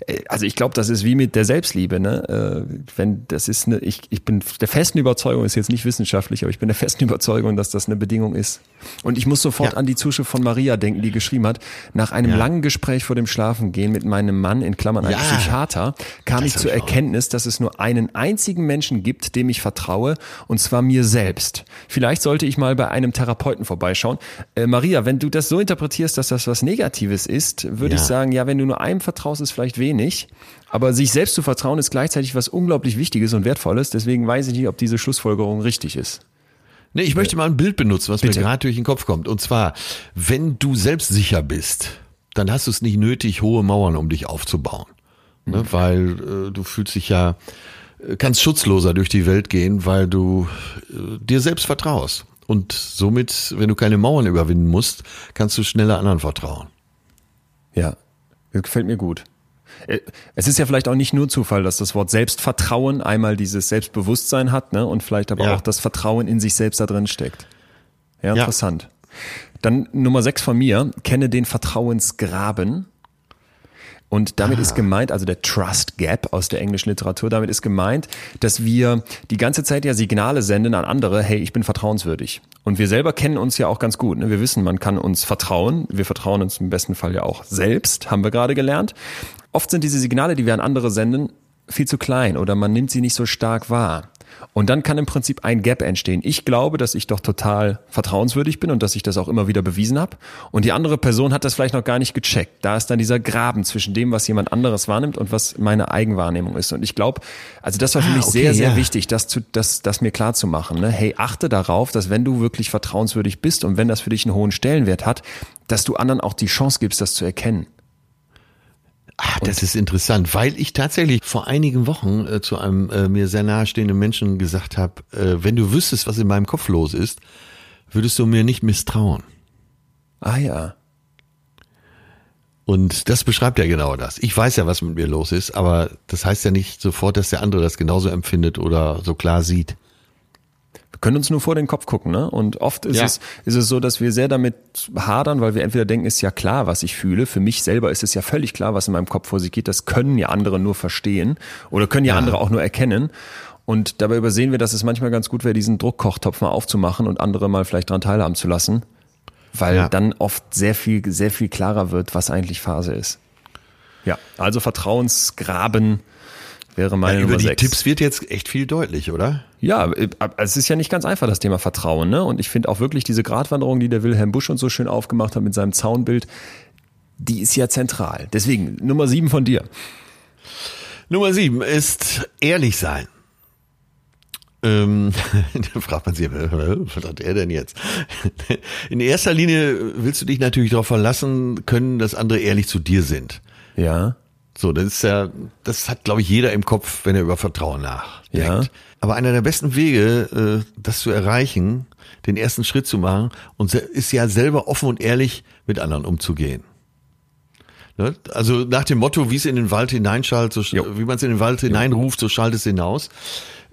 äh, also ich glaube, das ist wie mit der Selbstliebe. Ne? Äh, wenn das ist eine, ich, ich bin der festen Überzeugung, ist jetzt nicht wissenschaftlich, aber ich bin der festen Überzeugung, dass das eine Bedingung ist. Und ich muss sofort ja. an die Zuschrift von Maria denken, die geschrieben hat: Nach einem ja. langen Gespräch vor dem Schlafengehen mit meinem Mann in Klammern einem Psychiater kam das ich zur Erkenntnis, dass es nur einen einzigen Menschen gibt, dem ich vertraue, und zwar mir selbst. Vielleicht sollte ich mal bei einem Therapeuten vorbeischauen. Äh, Maria, wenn du das so interpretierst, dass das was Negatives ist, würde ich sagen sagen, ja, wenn du nur einem vertraust, ist vielleicht wenig. Aber sich selbst zu vertrauen ist gleichzeitig was unglaublich Wichtiges und Wertvolles. Deswegen weiß ich nicht, ob diese Schlussfolgerung richtig ist. Nee, ich möchte mal ein Bild benutzen, was Bitte. mir gerade durch den Kopf kommt. Und zwar, wenn du selbstsicher bist, dann hast du es nicht nötig, hohe Mauern um dich aufzubauen. Ne? Mhm. Weil äh, du fühlst dich ja, äh, kannst schutzloser durch die Welt gehen, weil du äh, dir selbst vertraust. Und somit, wenn du keine Mauern überwinden musst, kannst du schneller anderen vertrauen. Ja, das gefällt mir gut. Äh, es ist ja vielleicht auch nicht nur Zufall, dass das Wort Selbstvertrauen einmal dieses Selbstbewusstsein hat, ne? Und vielleicht aber ja. auch das Vertrauen in sich selbst da drin steckt. Ja, interessant. Ja. Dann Nummer sechs von mir, kenne den Vertrauensgraben. Und damit ah. ist gemeint, also der Trust Gap aus der englischen Literatur, damit ist gemeint, dass wir die ganze Zeit ja Signale senden an andere, hey, ich bin vertrauenswürdig. Und wir selber kennen uns ja auch ganz gut. Ne? Wir wissen, man kann uns vertrauen. Wir vertrauen uns im besten Fall ja auch selbst, haben wir gerade gelernt. Oft sind diese Signale, die wir an andere senden, viel zu klein oder man nimmt sie nicht so stark wahr. Und dann kann im Prinzip ein Gap entstehen. Ich glaube, dass ich doch total vertrauenswürdig bin und dass ich das auch immer wieder bewiesen habe. Und die andere Person hat das vielleicht noch gar nicht gecheckt. Da ist dann dieser Graben zwischen dem, was jemand anderes wahrnimmt und was meine Eigenwahrnehmung ist. Und ich glaube, also das war für ah, mich okay, sehr, sehr ja. wichtig, das, zu, das, das mir klar zu machen. Ne? Hey, achte darauf, dass wenn du wirklich vertrauenswürdig bist und wenn das für dich einen hohen Stellenwert hat, dass du anderen auch die Chance gibst, das zu erkennen. Ah, das ist interessant, weil ich tatsächlich vor einigen Wochen äh, zu einem äh, mir sehr nahestehenden Menschen gesagt habe, äh, wenn du wüsstest, was in meinem Kopf los ist, würdest du mir nicht misstrauen. Ah ja. Und das beschreibt ja genau das. Ich weiß ja, was mit mir los ist, aber das heißt ja nicht sofort, dass der andere das genauso empfindet oder so klar sieht können uns nur vor den Kopf gucken, ne? Und oft ist ja. es ist es so, dass wir sehr damit hadern, weil wir entweder denken, ist ja klar, was ich fühle. Für mich selber ist es ja völlig klar, was in meinem Kopf vor sich geht. Das können ja andere nur verstehen oder können ja, ja. andere auch nur erkennen. Und dabei übersehen wir, dass es manchmal ganz gut wäre, diesen Druckkochtopf mal aufzumachen und andere mal vielleicht dran teilhaben zu lassen, weil ja. dann oft sehr viel sehr viel klarer wird, was eigentlich Phase ist. Ja, also Vertrauensgraben wäre meine ja, Nummer Über die 6. Tipps wird jetzt echt viel deutlich, oder? Ja, äh, es ist ja nicht ganz einfach, das Thema Vertrauen. Ne? Und ich finde auch wirklich diese Gratwanderung, die der Wilhelm Busch uns so schön aufgemacht hat mit seinem Zaunbild, die ist ja zentral. Deswegen, Nummer sieben von dir. Nummer sieben ist ehrlich sein. Ähm, da fragt man sich, was hat er denn jetzt? In erster Linie willst du dich natürlich darauf verlassen können, dass andere ehrlich zu dir sind. Ja. So, das ist ja, das hat, glaube ich, jeder im Kopf, wenn er über Vertrauen nachdenkt. Ja. Aber einer der besten Wege, äh, das zu erreichen, den ersten Schritt zu machen, und ist ja selber offen und ehrlich mit anderen umzugehen. Ne? Also nach dem Motto, wie es in den Wald hineinschallt, so, wie man es in den Wald hineinruft, so schallt es hinaus.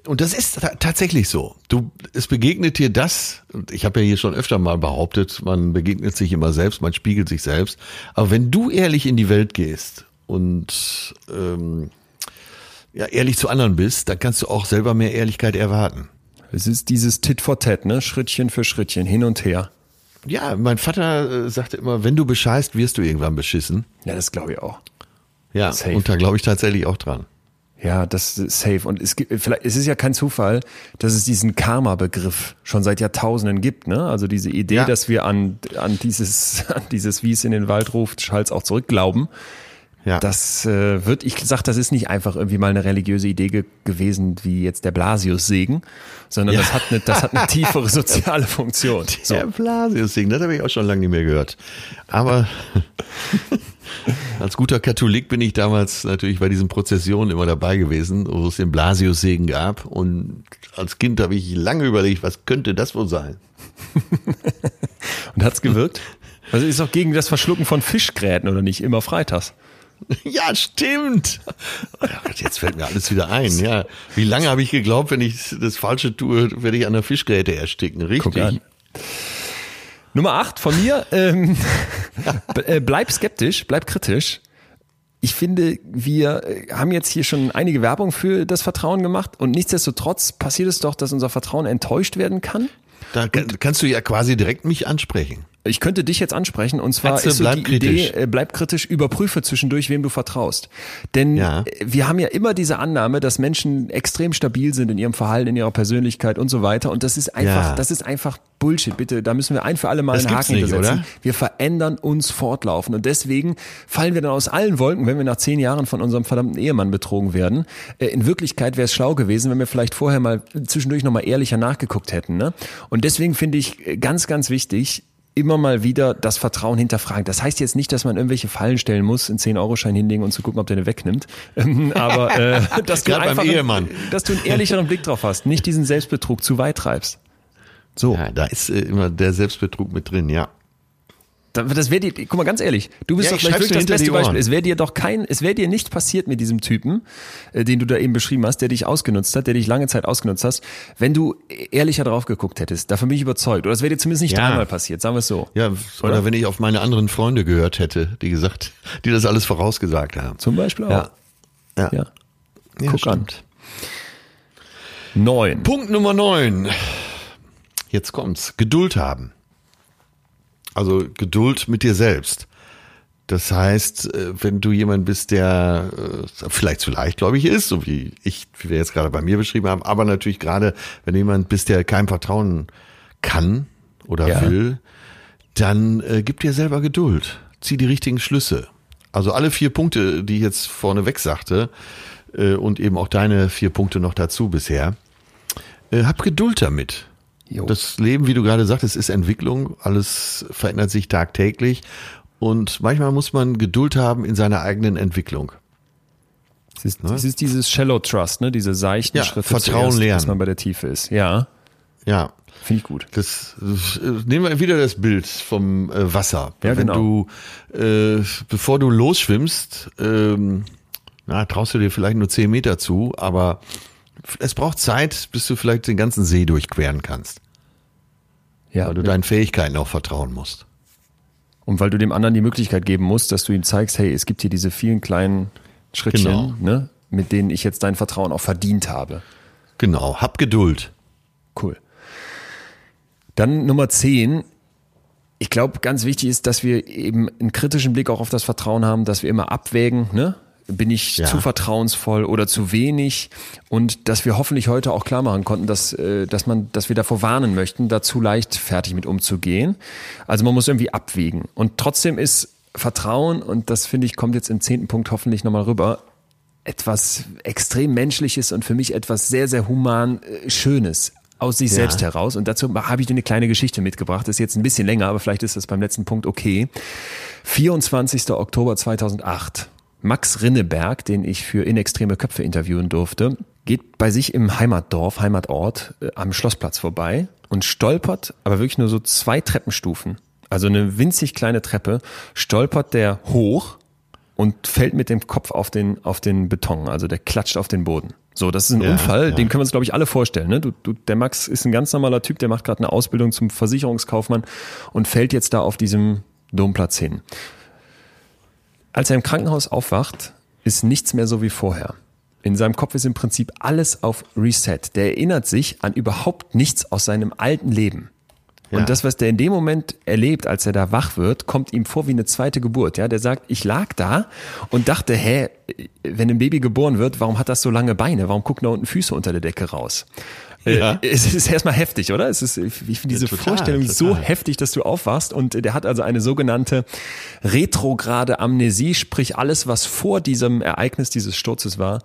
Und das ist tatsächlich so. Du, es begegnet dir das, ich habe ja hier schon öfter mal behauptet, man begegnet sich immer selbst, man spiegelt sich selbst. Aber wenn du ehrlich in die Welt gehst und ähm, ja, ehrlich zu anderen bist, dann kannst du auch selber mehr Ehrlichkeit erwarten. Es ist dieses Tit for Tat, ne? Schrittchen für Schrittchen, hin und her. Ja, mein Vater äh, sagte immer, wenn du bescheißt, wirst du irgendwann beschissen. Ja, das glaube ich auch. Ja, safe. und da glaube ich tatsächlich auch dran. Ja, das ist safe. Und es gibt, vielleicht, es ist ja kein Zufall, dass es diesen Karma-Begriff schon seit Jahrtausenden gibt, ne? Also diese Idee, ja. dass wir an, an dieses, an dieses, wie es in den Wald ruft, Schalls auch zurückglauben. Ja. Das äh, wird, ich sag, das ist nicht einfach irgendwie mal eine religiöse Idee ge gewesen, wie jetzt der Blasius-Segen, sondern ja. das hat eine, das hat eine tiefere soziale Funktion. So. Der Blasius-Segen, das habe ich auch schon lange nicht mehr gehört. Aber als guter Katholik bin ich damals natürlich bei diesen Prozessionen immer dabei gewesen, wo es den Blasius-Segen gab. Und als Kind habe ich lange überlegt, was könnte das wohl sein? Und hat's gewirkt? Also ist auch gegen das Verschlucken von Fischgräten oder nicht immer freitags. Ja, stimmt. Jetzt fällt mir alles wieder ein. Ja, wie lange habe ich geglaubt, wenn ich das Falsche tue, werde ich an der Fischgräte ersticken. Richtig. Nummer 8 von mir. Ähm, äh, bleib skeptisch, bleib kritisch. Ich finde, wir äh, haben jetzt hier schon einige Werbung für das Vertrauen gemacht und nichtsdestotrotz passiert es doch, dass unser Vertrauen enttäuscht werden kann. Da kannst du ja quasi direkt mich ansprechen. Ich könnte dich jetzt ansprechen und zwar Katze, ist so bleib die kritisch. Idee, äh, bleib kritisch, überprüfe zwischendurch, wem du vertraust. Denn ja. Äh, wir haben ja immer diese Annahme, dass Menschen extrem stabil sind in ihrem Verhalten, in ihrer Persönlichkeit und so weiter. Und das ist einfach, ja. das ist einfach Bullshit. Bitte, da müssen wir ein für alle Mal das einen Haken nicht, Oder? Wir verändern uns fortlaufend und deswegen fallen wir dann aus allen Wolken, wenn wir nach zehn Jahren von unserem verdammten Ehemann betrogen werden. Äh, in Wirklichkeit wäre es schlau gewesen, wenn wir vielleicht vorher mal zwischendurch nochmal ehrlicher nachgeguckt hätten. Ne? Und deswegen finde ich ganz, ganz wichtig, immer mal wieder das Vertrauen hinterfragen. Das heißt jetzt nicht, dass man irgendwelche Fallen stellen muss, einen 10-Euro-Schein hinlegen und zu gucken, ob der eine wegnimmt. Ähm, aber äh, dass, du einfach, dass du einen ehrlicheren Blick drauf hast, nicht diesen Selbstbetrug zu weit treibst. So. Ja, da ist äh, immer der Selbstbetrug mit drin, ja. Das wäre dir, guck mal ganz ehrlich, du bist Ja, doch ich vielleicht schreib's wirklich das beste Beispiel. Es wäre dir doch kein, es wäre dir nicht passiert mit diesem Typen, äh, den du da eben beschrieben hast, der dich ausgenutzt hat, der dich lange Zeit ausgenutzt hast, wenn du ehrlicher drauf geguckt hättest. Davon bin ich überzeugt. Oder es wäre dir zumindest nicht Ja. dreimal passiert, sagen wir es so. Ja, oder, wenn ich auf meine anderen Freunde gehört hätte, die gesagt, die das alles vorausgesagt haben. Zum Beispiel auch. Ja. Ja. Ja. Guck an. stimmt. Neun. Punkt Nummer neun. Jetzt kommt's. Geduld haben. Also Geduld mit dir selbst. Das heißt, äh, wenn du jemand bist, der äh, vielleicht zu leichtgläubig ist, so wie ich, wie wir jetzt gerade bei mir beschrieben haben, aber natürlich gerade, wenn du jemand bist, der keinem vertrauen kann oder Ja. will, dann äh, gib dir selber Geduld. Zieh die richtigen Schlüsse. Also alle vier Punkte, die ich jetzt vorneweg sagte, äh, und eben auch deine vier Punkte noch dazu bisher, äh, hab Geduld damit. Jo. Das Leben, wie du gerade sagtest, ist Entwicklung. Alles verändert sich tagtäglich. Und manchmal muss man Geduld haben in seiner eigenen Entwicklung. Es ist, es ist dieses Shallow Trust, ne? diese seichten Ja, Schritte Vertrauen zuerst, lernen. dass man bei der Tiefe ist. Ja, Ja, finde ich gut. das, das äh, nehmen wir wieder das Bild vom äh, Wasser. Ja, Wenn genau. du, äh, bevor du losschwimmst, ähm, na, traust du dir vielleicht nur zehn Meter zu, aber es braucht Zeit, bis du vielleicht den ganzen See durchqueren kannst, Ja, weil du deinen Fähigkeiten auch vertrauen musst. Und weil du dem anderen die Möglichkeit geben musst, dass du ihm zeigst, hey, es gibt hier diese vielen kleinen Schrittchen, Genau. ne, mit denen ich jetzt dein Vertrauen auch verdient habe. Genau, hab Geduld. Cool. Dann Nummer 10. Ich glaube, ganz wichtig ist, dass wir eben einen kritischen Blick auch auf das Vertrauen haben, dass wir immer abwägen, ne? Bin ich Ja. zu vertrauensvoll oder zu wenig? Und dass wir hoffentlich heute auch klar machen konnten, dass, äh, dass man, dass wir davor warnen möchten, da zu leichtfertig mit umzugehen. Also man muss irgendwie abwägen. Und trotzdem ist Vertrauen, und das finde ich, kommt jetzt im zehnten Punkt hoffentlich nochmal rüber, etwas extrem Menschliches und für mich etwas sehr, sehr human äh, Schönes aus sich Ja. selbst heraus. Und dazu habe ich dir eine kleine Geschichte mitgebracht. Das ist jetzt ein bisschen länger, aber vielleicht ist das beim letzten Punkt okay. 24. Oktober 2008. Max Rinneberg, den ich für In Extreme Köpfe interviewen durfte, geht bei sich im Heimatdorf, Heimatort äh, am Schlossplatz vorbei und stolpert, aber wirklich nur so zwei Treppenstufen, also eine winzig kleine Treppe, stolpert der hoch und fällt mit dem Kopf auf den, auf den Beton, also der klatscht auf den Boden. So, das ist ein Ja, Unfall, ja. den können wir uns, glaube ich, alle vorstellen. Ne? Du, du, der Max ist ein ganz normaler Typ, der macht gerade eine Ausbildung zum Versicherungskaufmann und fällt jetzt da auf diesem Domplatz hin. Als er im Krankenhaus aufwacht, ist nichts mehr so wie vorher. In seinem Kopf ist im Prinzip alles auf Reset. Der erinnert sich an überhaupt nichts aus seinem alten Leben. Ja. Und das, was der in dem Moment erlebt, als er da wach wird, kommt ihm vor wie eine zweite Geburt. Ja, der sagt, ich lag da und dachte, hä, wenn ein Baby geboren wird, warum hat das so lange Beine? Warum gucken da unten Füße unter der Decke raus? Ja. Es ist erstmal heftig, oder? Es ist, ich finde diese total, Vorstellung so total. heftig, dass du aufwachst und der hat also eine sogenannte retrograde Amnesie, sprich alles, was vor diesem Ereignis dieses Sturzes war,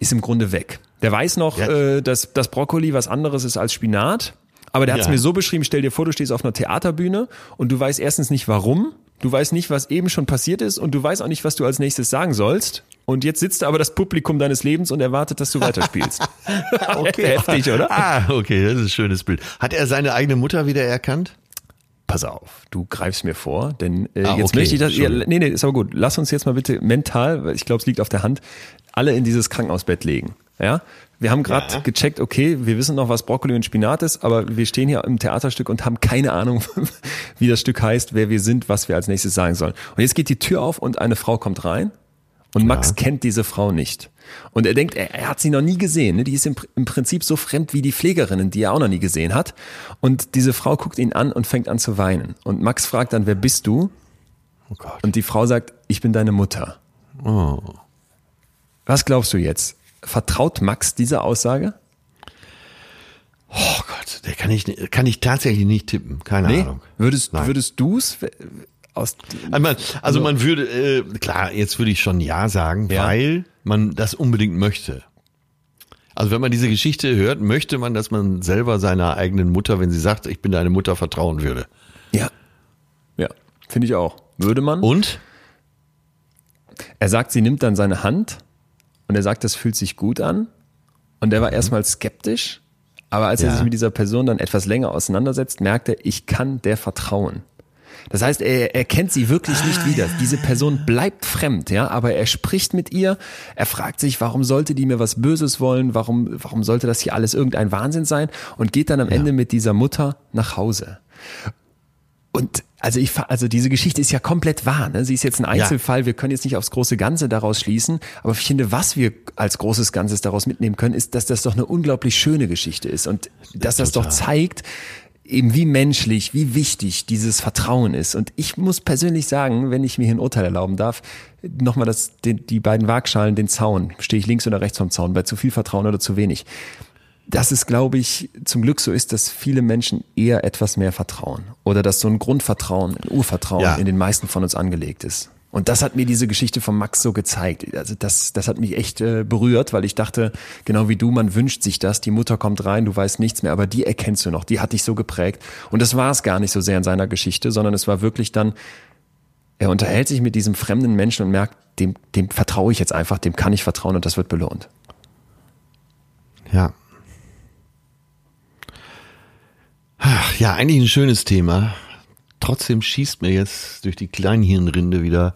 ist im Grunde weg. Der weiß noch, Ja. äh, dass das Brokkoli was anderes ist als Spinat, aber der hat es Ja. mir so beschrieben, stell dir vor, du stehst auf einer Theaterbühne und du weißt erstens nicht warum, du weißt nicht, was eben schon passiert ist und du weißt auch nicht, was du als nächstes sagen sollst. Und jetzt sitzt aber das Publikum deines Lebens und erwartet, dass du weiterspielst. Heftig, oder? Ah, okay, das ist ein schönes Bild. Hat er seine eigene Mutter wieder erkannt? Pass auf, du greifst mir vor, denn äh, Ah, jetzt okay, möchte ich das. Ja, nee, nee, ist aber gut. Lass uns jetzt mal bitte mental, weil ich glaube, es liegt auf der Hand, alle in dieses Krankenhausbett legen. Ja, wir haben gerade Ja. gecheckt, okay, wir wissen noch, was Brokkoli und Spinat ist, aber wir stehen hier im Theaterstück und haben keine Ahnung, wie das Stück heißt, wer wir sind, was wir als nächstes sagen sollen. Und jetzt geht die Tür auf und eine Frau kommt rein und Max kennt diese Frau nicht. Und er denkt, er, er hat sie noch nie gesehen. Ne? Die ist im, im Prinzip so fremd wie die Pflegerinnen, die er auch noch nie gesehen hat. Und diese Frau guckt ihn an und fängt an zu weinen. Und Max fragt dann, wer bist du? Oh Gott. Und die Frau sagt, ich bin deine Mutter. Oh. Was glaubst du jetzt? Vertraut Max dieser Aussage? oh Gott, der kann ich, kann ich tatsächlich nicht tippen. Keine Ahnung. Würdest, Nein. würdest du's aus, Also man, also man würde, äh, klar, jetzt würde ich schon Ja sagen, Ja. weil man das unbedingt möchte. Also wenn man diese Geschichte hört, möchte man, dass man selber seiner eigenen Mutter, wenn sie sagt, ich bin deine Mutter, vertrauen würde. ja. Ja, finde ich auch. Würde man? Und? Er sagt, sie nimmt dann seine Hand und er sagt, das fühlt sich gut an. Und er war erstmal skeptisch, aber als er Mhm. Ja. sich mit dieser Person dann etwas länger auseinandersetzt, merkt er, ich kann der vertrauen. Das heißt, er, er kennt sie wirklich nicht Ah, wieder. Diese Person bleibt fremd, ja, aber er spricht mit ihr. Er fragt sich, warum sollte die mir was Böses wollen? Warum, warum sollte das hier alles irgendein Wahnsinn sein? Und geht dann am Ende mit dieser Mutter nach Hause. Und also ich, also diese Geschichte ist ja komplett wahr. Ne? Sie ist jetzt ein Einzelfall. Wir können jetzt nicht aufs große Ganze daraus schließen. Aber ich finde, was wir als großes Ganzes daraus mitnehmen können, ist, dass das doch eine unglaublich schöne Geschichte ist und dass das doch zeigt, eben wie menschlich, wie wichtig dieses Vertrauen ist. Und ich muss persönlich sagen, wenn ich mir hier ein Urteil erlauben darf, nochmal das, den, die beiden Waagschalen, den Zaun. Stehe ich links oder rechts vom Zaun? Bei zu viel Vertrauen oder zu wenig? dass es, glaube ich, zum Glück so ist, dass viele Menschen eher etwas mehr vertrauen. Oder dass so ein Grundvertrauen, ein Urvertrauen Ja. in den meisten von uns angelegt ist. Und das hat mir diese Geschichte von Max so gezeigt. Also das, das hat mich echt äh, berührt, weil ich dachte, genau wie du, man wünscht sich das. Die Mutter kommt rein, du weißt nichts mehr, aber die erkennst du noch, die hat dich so geprägt. Und das war es gar nicht so sehr in seiner Geschichte, sondern es war wirklich dann, er unterhält sich mit diesem fremden Menschen und merkt, dem, dem vertraue ich jetzt einfach, dem kann ich vertrauen und das wird belohnt. Ja. Ach, ja, eigentlich ein schönes Thema. Trotzdem schießt mir jetzt durch die Kleinhirnrinde wieder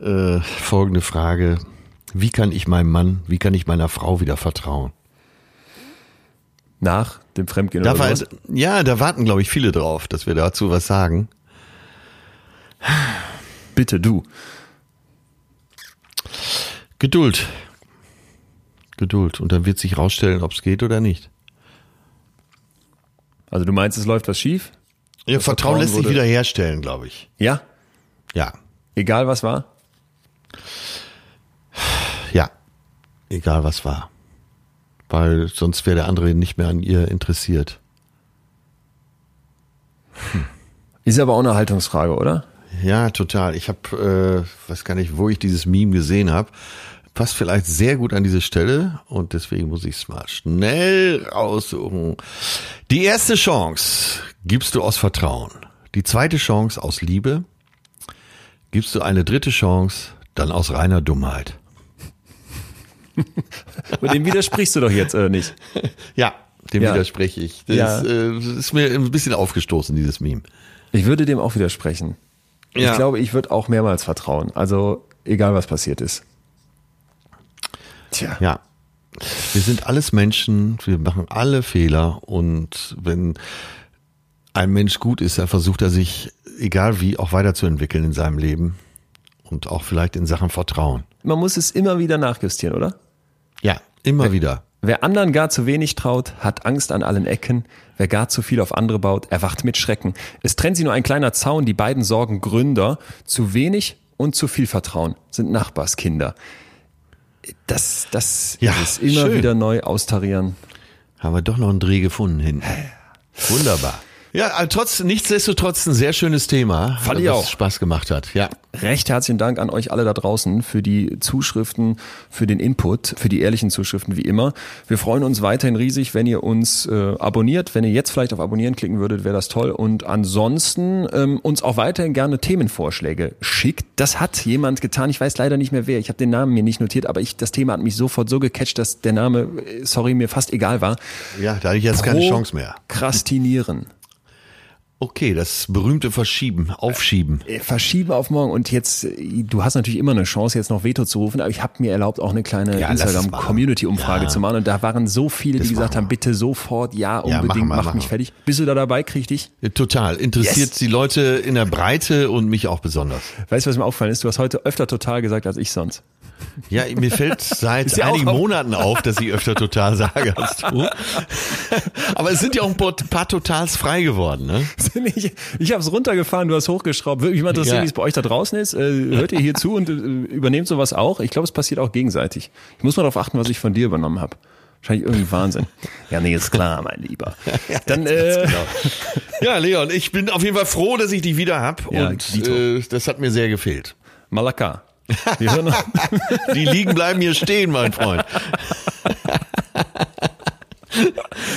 äh, folgende Frage. Wie kann ich meinem Mann, wie kann ich meiner Frau wieder vertrauen? Nach dem Fremdgehen Da war, ja, da warten, glaube ich, viele drauf, dass wir dazu was sagen. Bitte du. Geduld. Geduld. Und dann wird sich rausstellen, ob es geht oder nicht. Also du meinst, es läuft was schief? Ja, Vertrauen, Vertrauen lässt sich wurde- wieder herstellen, glaube ich. Ja? Ja. Egal was war? Ja. Egal was war. Weil sonst wäre der andere nicht mehr an ihr interessiert. Ist aber auch eine Haltungsfrage, oder? Ja, total. Ich habe, äh, weiß gar nicht, wo ich dieses Meme gesehen habe. Passt vielleicht sehr gut an diese Stelle und deswegen muss ich es mal schnell raussuchen. Die erste Chance gibst du aus Vertrauen. Die zweite Chance aus Liebe. Gibst du eine dritte Chance dann aus reiner Dummheit. Und dem widersprichst du doch jetzt, oder nicht? Ja, dem Ja. widerspreche ich. Das Ja. äh, ist mir ein bisschen aufgestoßen, dieses Meme. Ich würde dem auch widersprechen. Ja. Ich glaube, ich würde auch mehrmals vertrauen. Also, egal was passiert ist. Tja. Ja. Wir sind alles Menschen, wir machen alle Fehler und wenn ein Mensch gut ist, dann versucht er sich, egal wie, auch weiterzuentwickeln in seinem Leben und auch vielleicht in Sachen Vertrauen. Man muss es immer wieder nachjustieren, oder? Ja, immer wieder. Wer anderen gar zu wenig traut, hat Angst an allen Ecken. Wer gar zu viel auf andere baut, erwacht mit Schrecken. Es trennt sie nur ein kleiner Zaun, die beiden sorgen Gründer. Zu wenig und zu viel Vertrauen sind Nachbarskinder. Das, das Ja, ist immer schön. wieder neu austarieren. Haben wir doch noch einen Dreh gefunden hinten. Wunderbar. Ja, also trotz, nichtsdestotrotz ein sehr schönes Thema. Fand ich was auch. Spaß gemacht hat. Ja. Recht herzlichen Dank an euch alle da draußen für die Zuschriften, für den Input, für die ehrlichen Zuschriften wie immer. Wir freuen uns weiterhin riesig, wenn ihr uns äh, abonniert. Wenn ihr jetzt vielleicht auf Abonnieren klicken würdet, wäre das toll. Und ansonsten ähm, uns auch weiterhin gerne Themenvorschläge schickt. Das hat jemand getan. Ich weiß leider nicht mehr wer. Ich habe den Namen mir nicht notiert, aber ich, das Thema hat mich sofort so gecatcht, dass der Name, äh, sorry, mir fast egal war. Ja, da hatte ich jetzt keine Chance mehr. Krastinieren. Okay, das berühmte Verschieben, Aufschieben. Äh, verschieben auf morgen und jetzt, äh, du hast natürlich immer eine Chance, jetzt noch Veto zu rufen, aber ich habe mir erlaubt, auch eine kleine Ja. Instagram-Community-Umfrage Ja. zu machen und da waren so viele, die Das gesagt machen haben, bitte sofort, ja, Ja, unbedingt, machen wir, mach machen mich fertig. Bist du da dabei, krieg dich? Total. Interessiert Yes. die Leute in der Breite und mich auch besonders. Weißt du, was mir aufgefallen ist? Du hast heute öfter total gesagt als ich sonst. Ja, mir fällt seit einigen auf- Monaten auf, dass ich öfter total sage als du. Aber es sind ja auch ein paar Totals frei geworden, ne? Ich ich habe es runtergefahren, du hast hochgeschraubt. Würde mich mal interessieren, Ja. wie es bei euch da draußen ist. Äh, hört ihr hier zu und äh, übernehmt sowas auch? Ich glaube, es passiert auch gegenseitig. Ich muss mal darauf achten, was ich von dir übernommen habe. Wahrscheinlich irgendwie Wahnsinn. Ja, nee, ist klar, mein Lieber. Dann, äh, Ja, Leon, ich bin auf jeden Fall froh, dass ich dich wieder hab Ja, und Dito. äh, das hat mir sehr gefehlt. Malaka. Noch. Die Liegen bleiben hier stehen, mein Freund.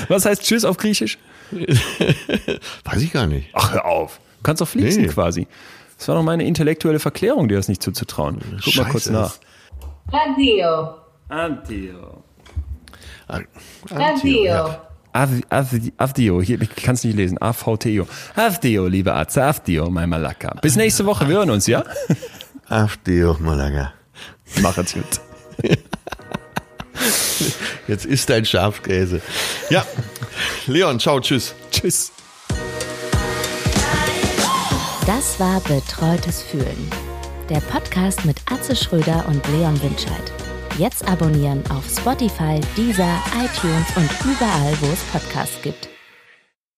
Was heißt Tschüss auf Griechisch? Weiß ich gar nicht. Ach, hör auf. Du kannst doch fließen Nee. quasi. Das war doch meine intellektuelle Verklärung, dir das nicht zuzutrauen. Guck mal kurz Scheiße. nach. Addio. Antio. Ah, Addio. ja. Avdio, hier, ich kann es nicht lesen. AVTO. Avdio, liebe Atze, Avdio, mein Malaka. Bis nächste Woche, wir hören uns, ja? Avdio, Malaga. Machen's gut. Jetzt ist dein Schafskäse. Ja. Leon, ciao, tschüss. Tschüss. Das war Betreutes Fühlen. Der Podcast mit Atze Schröder und Leon Winscheid. Jetzt abonnieren auf Spotify, Deezer, iTunes und überall, wo es Podcasts gibt.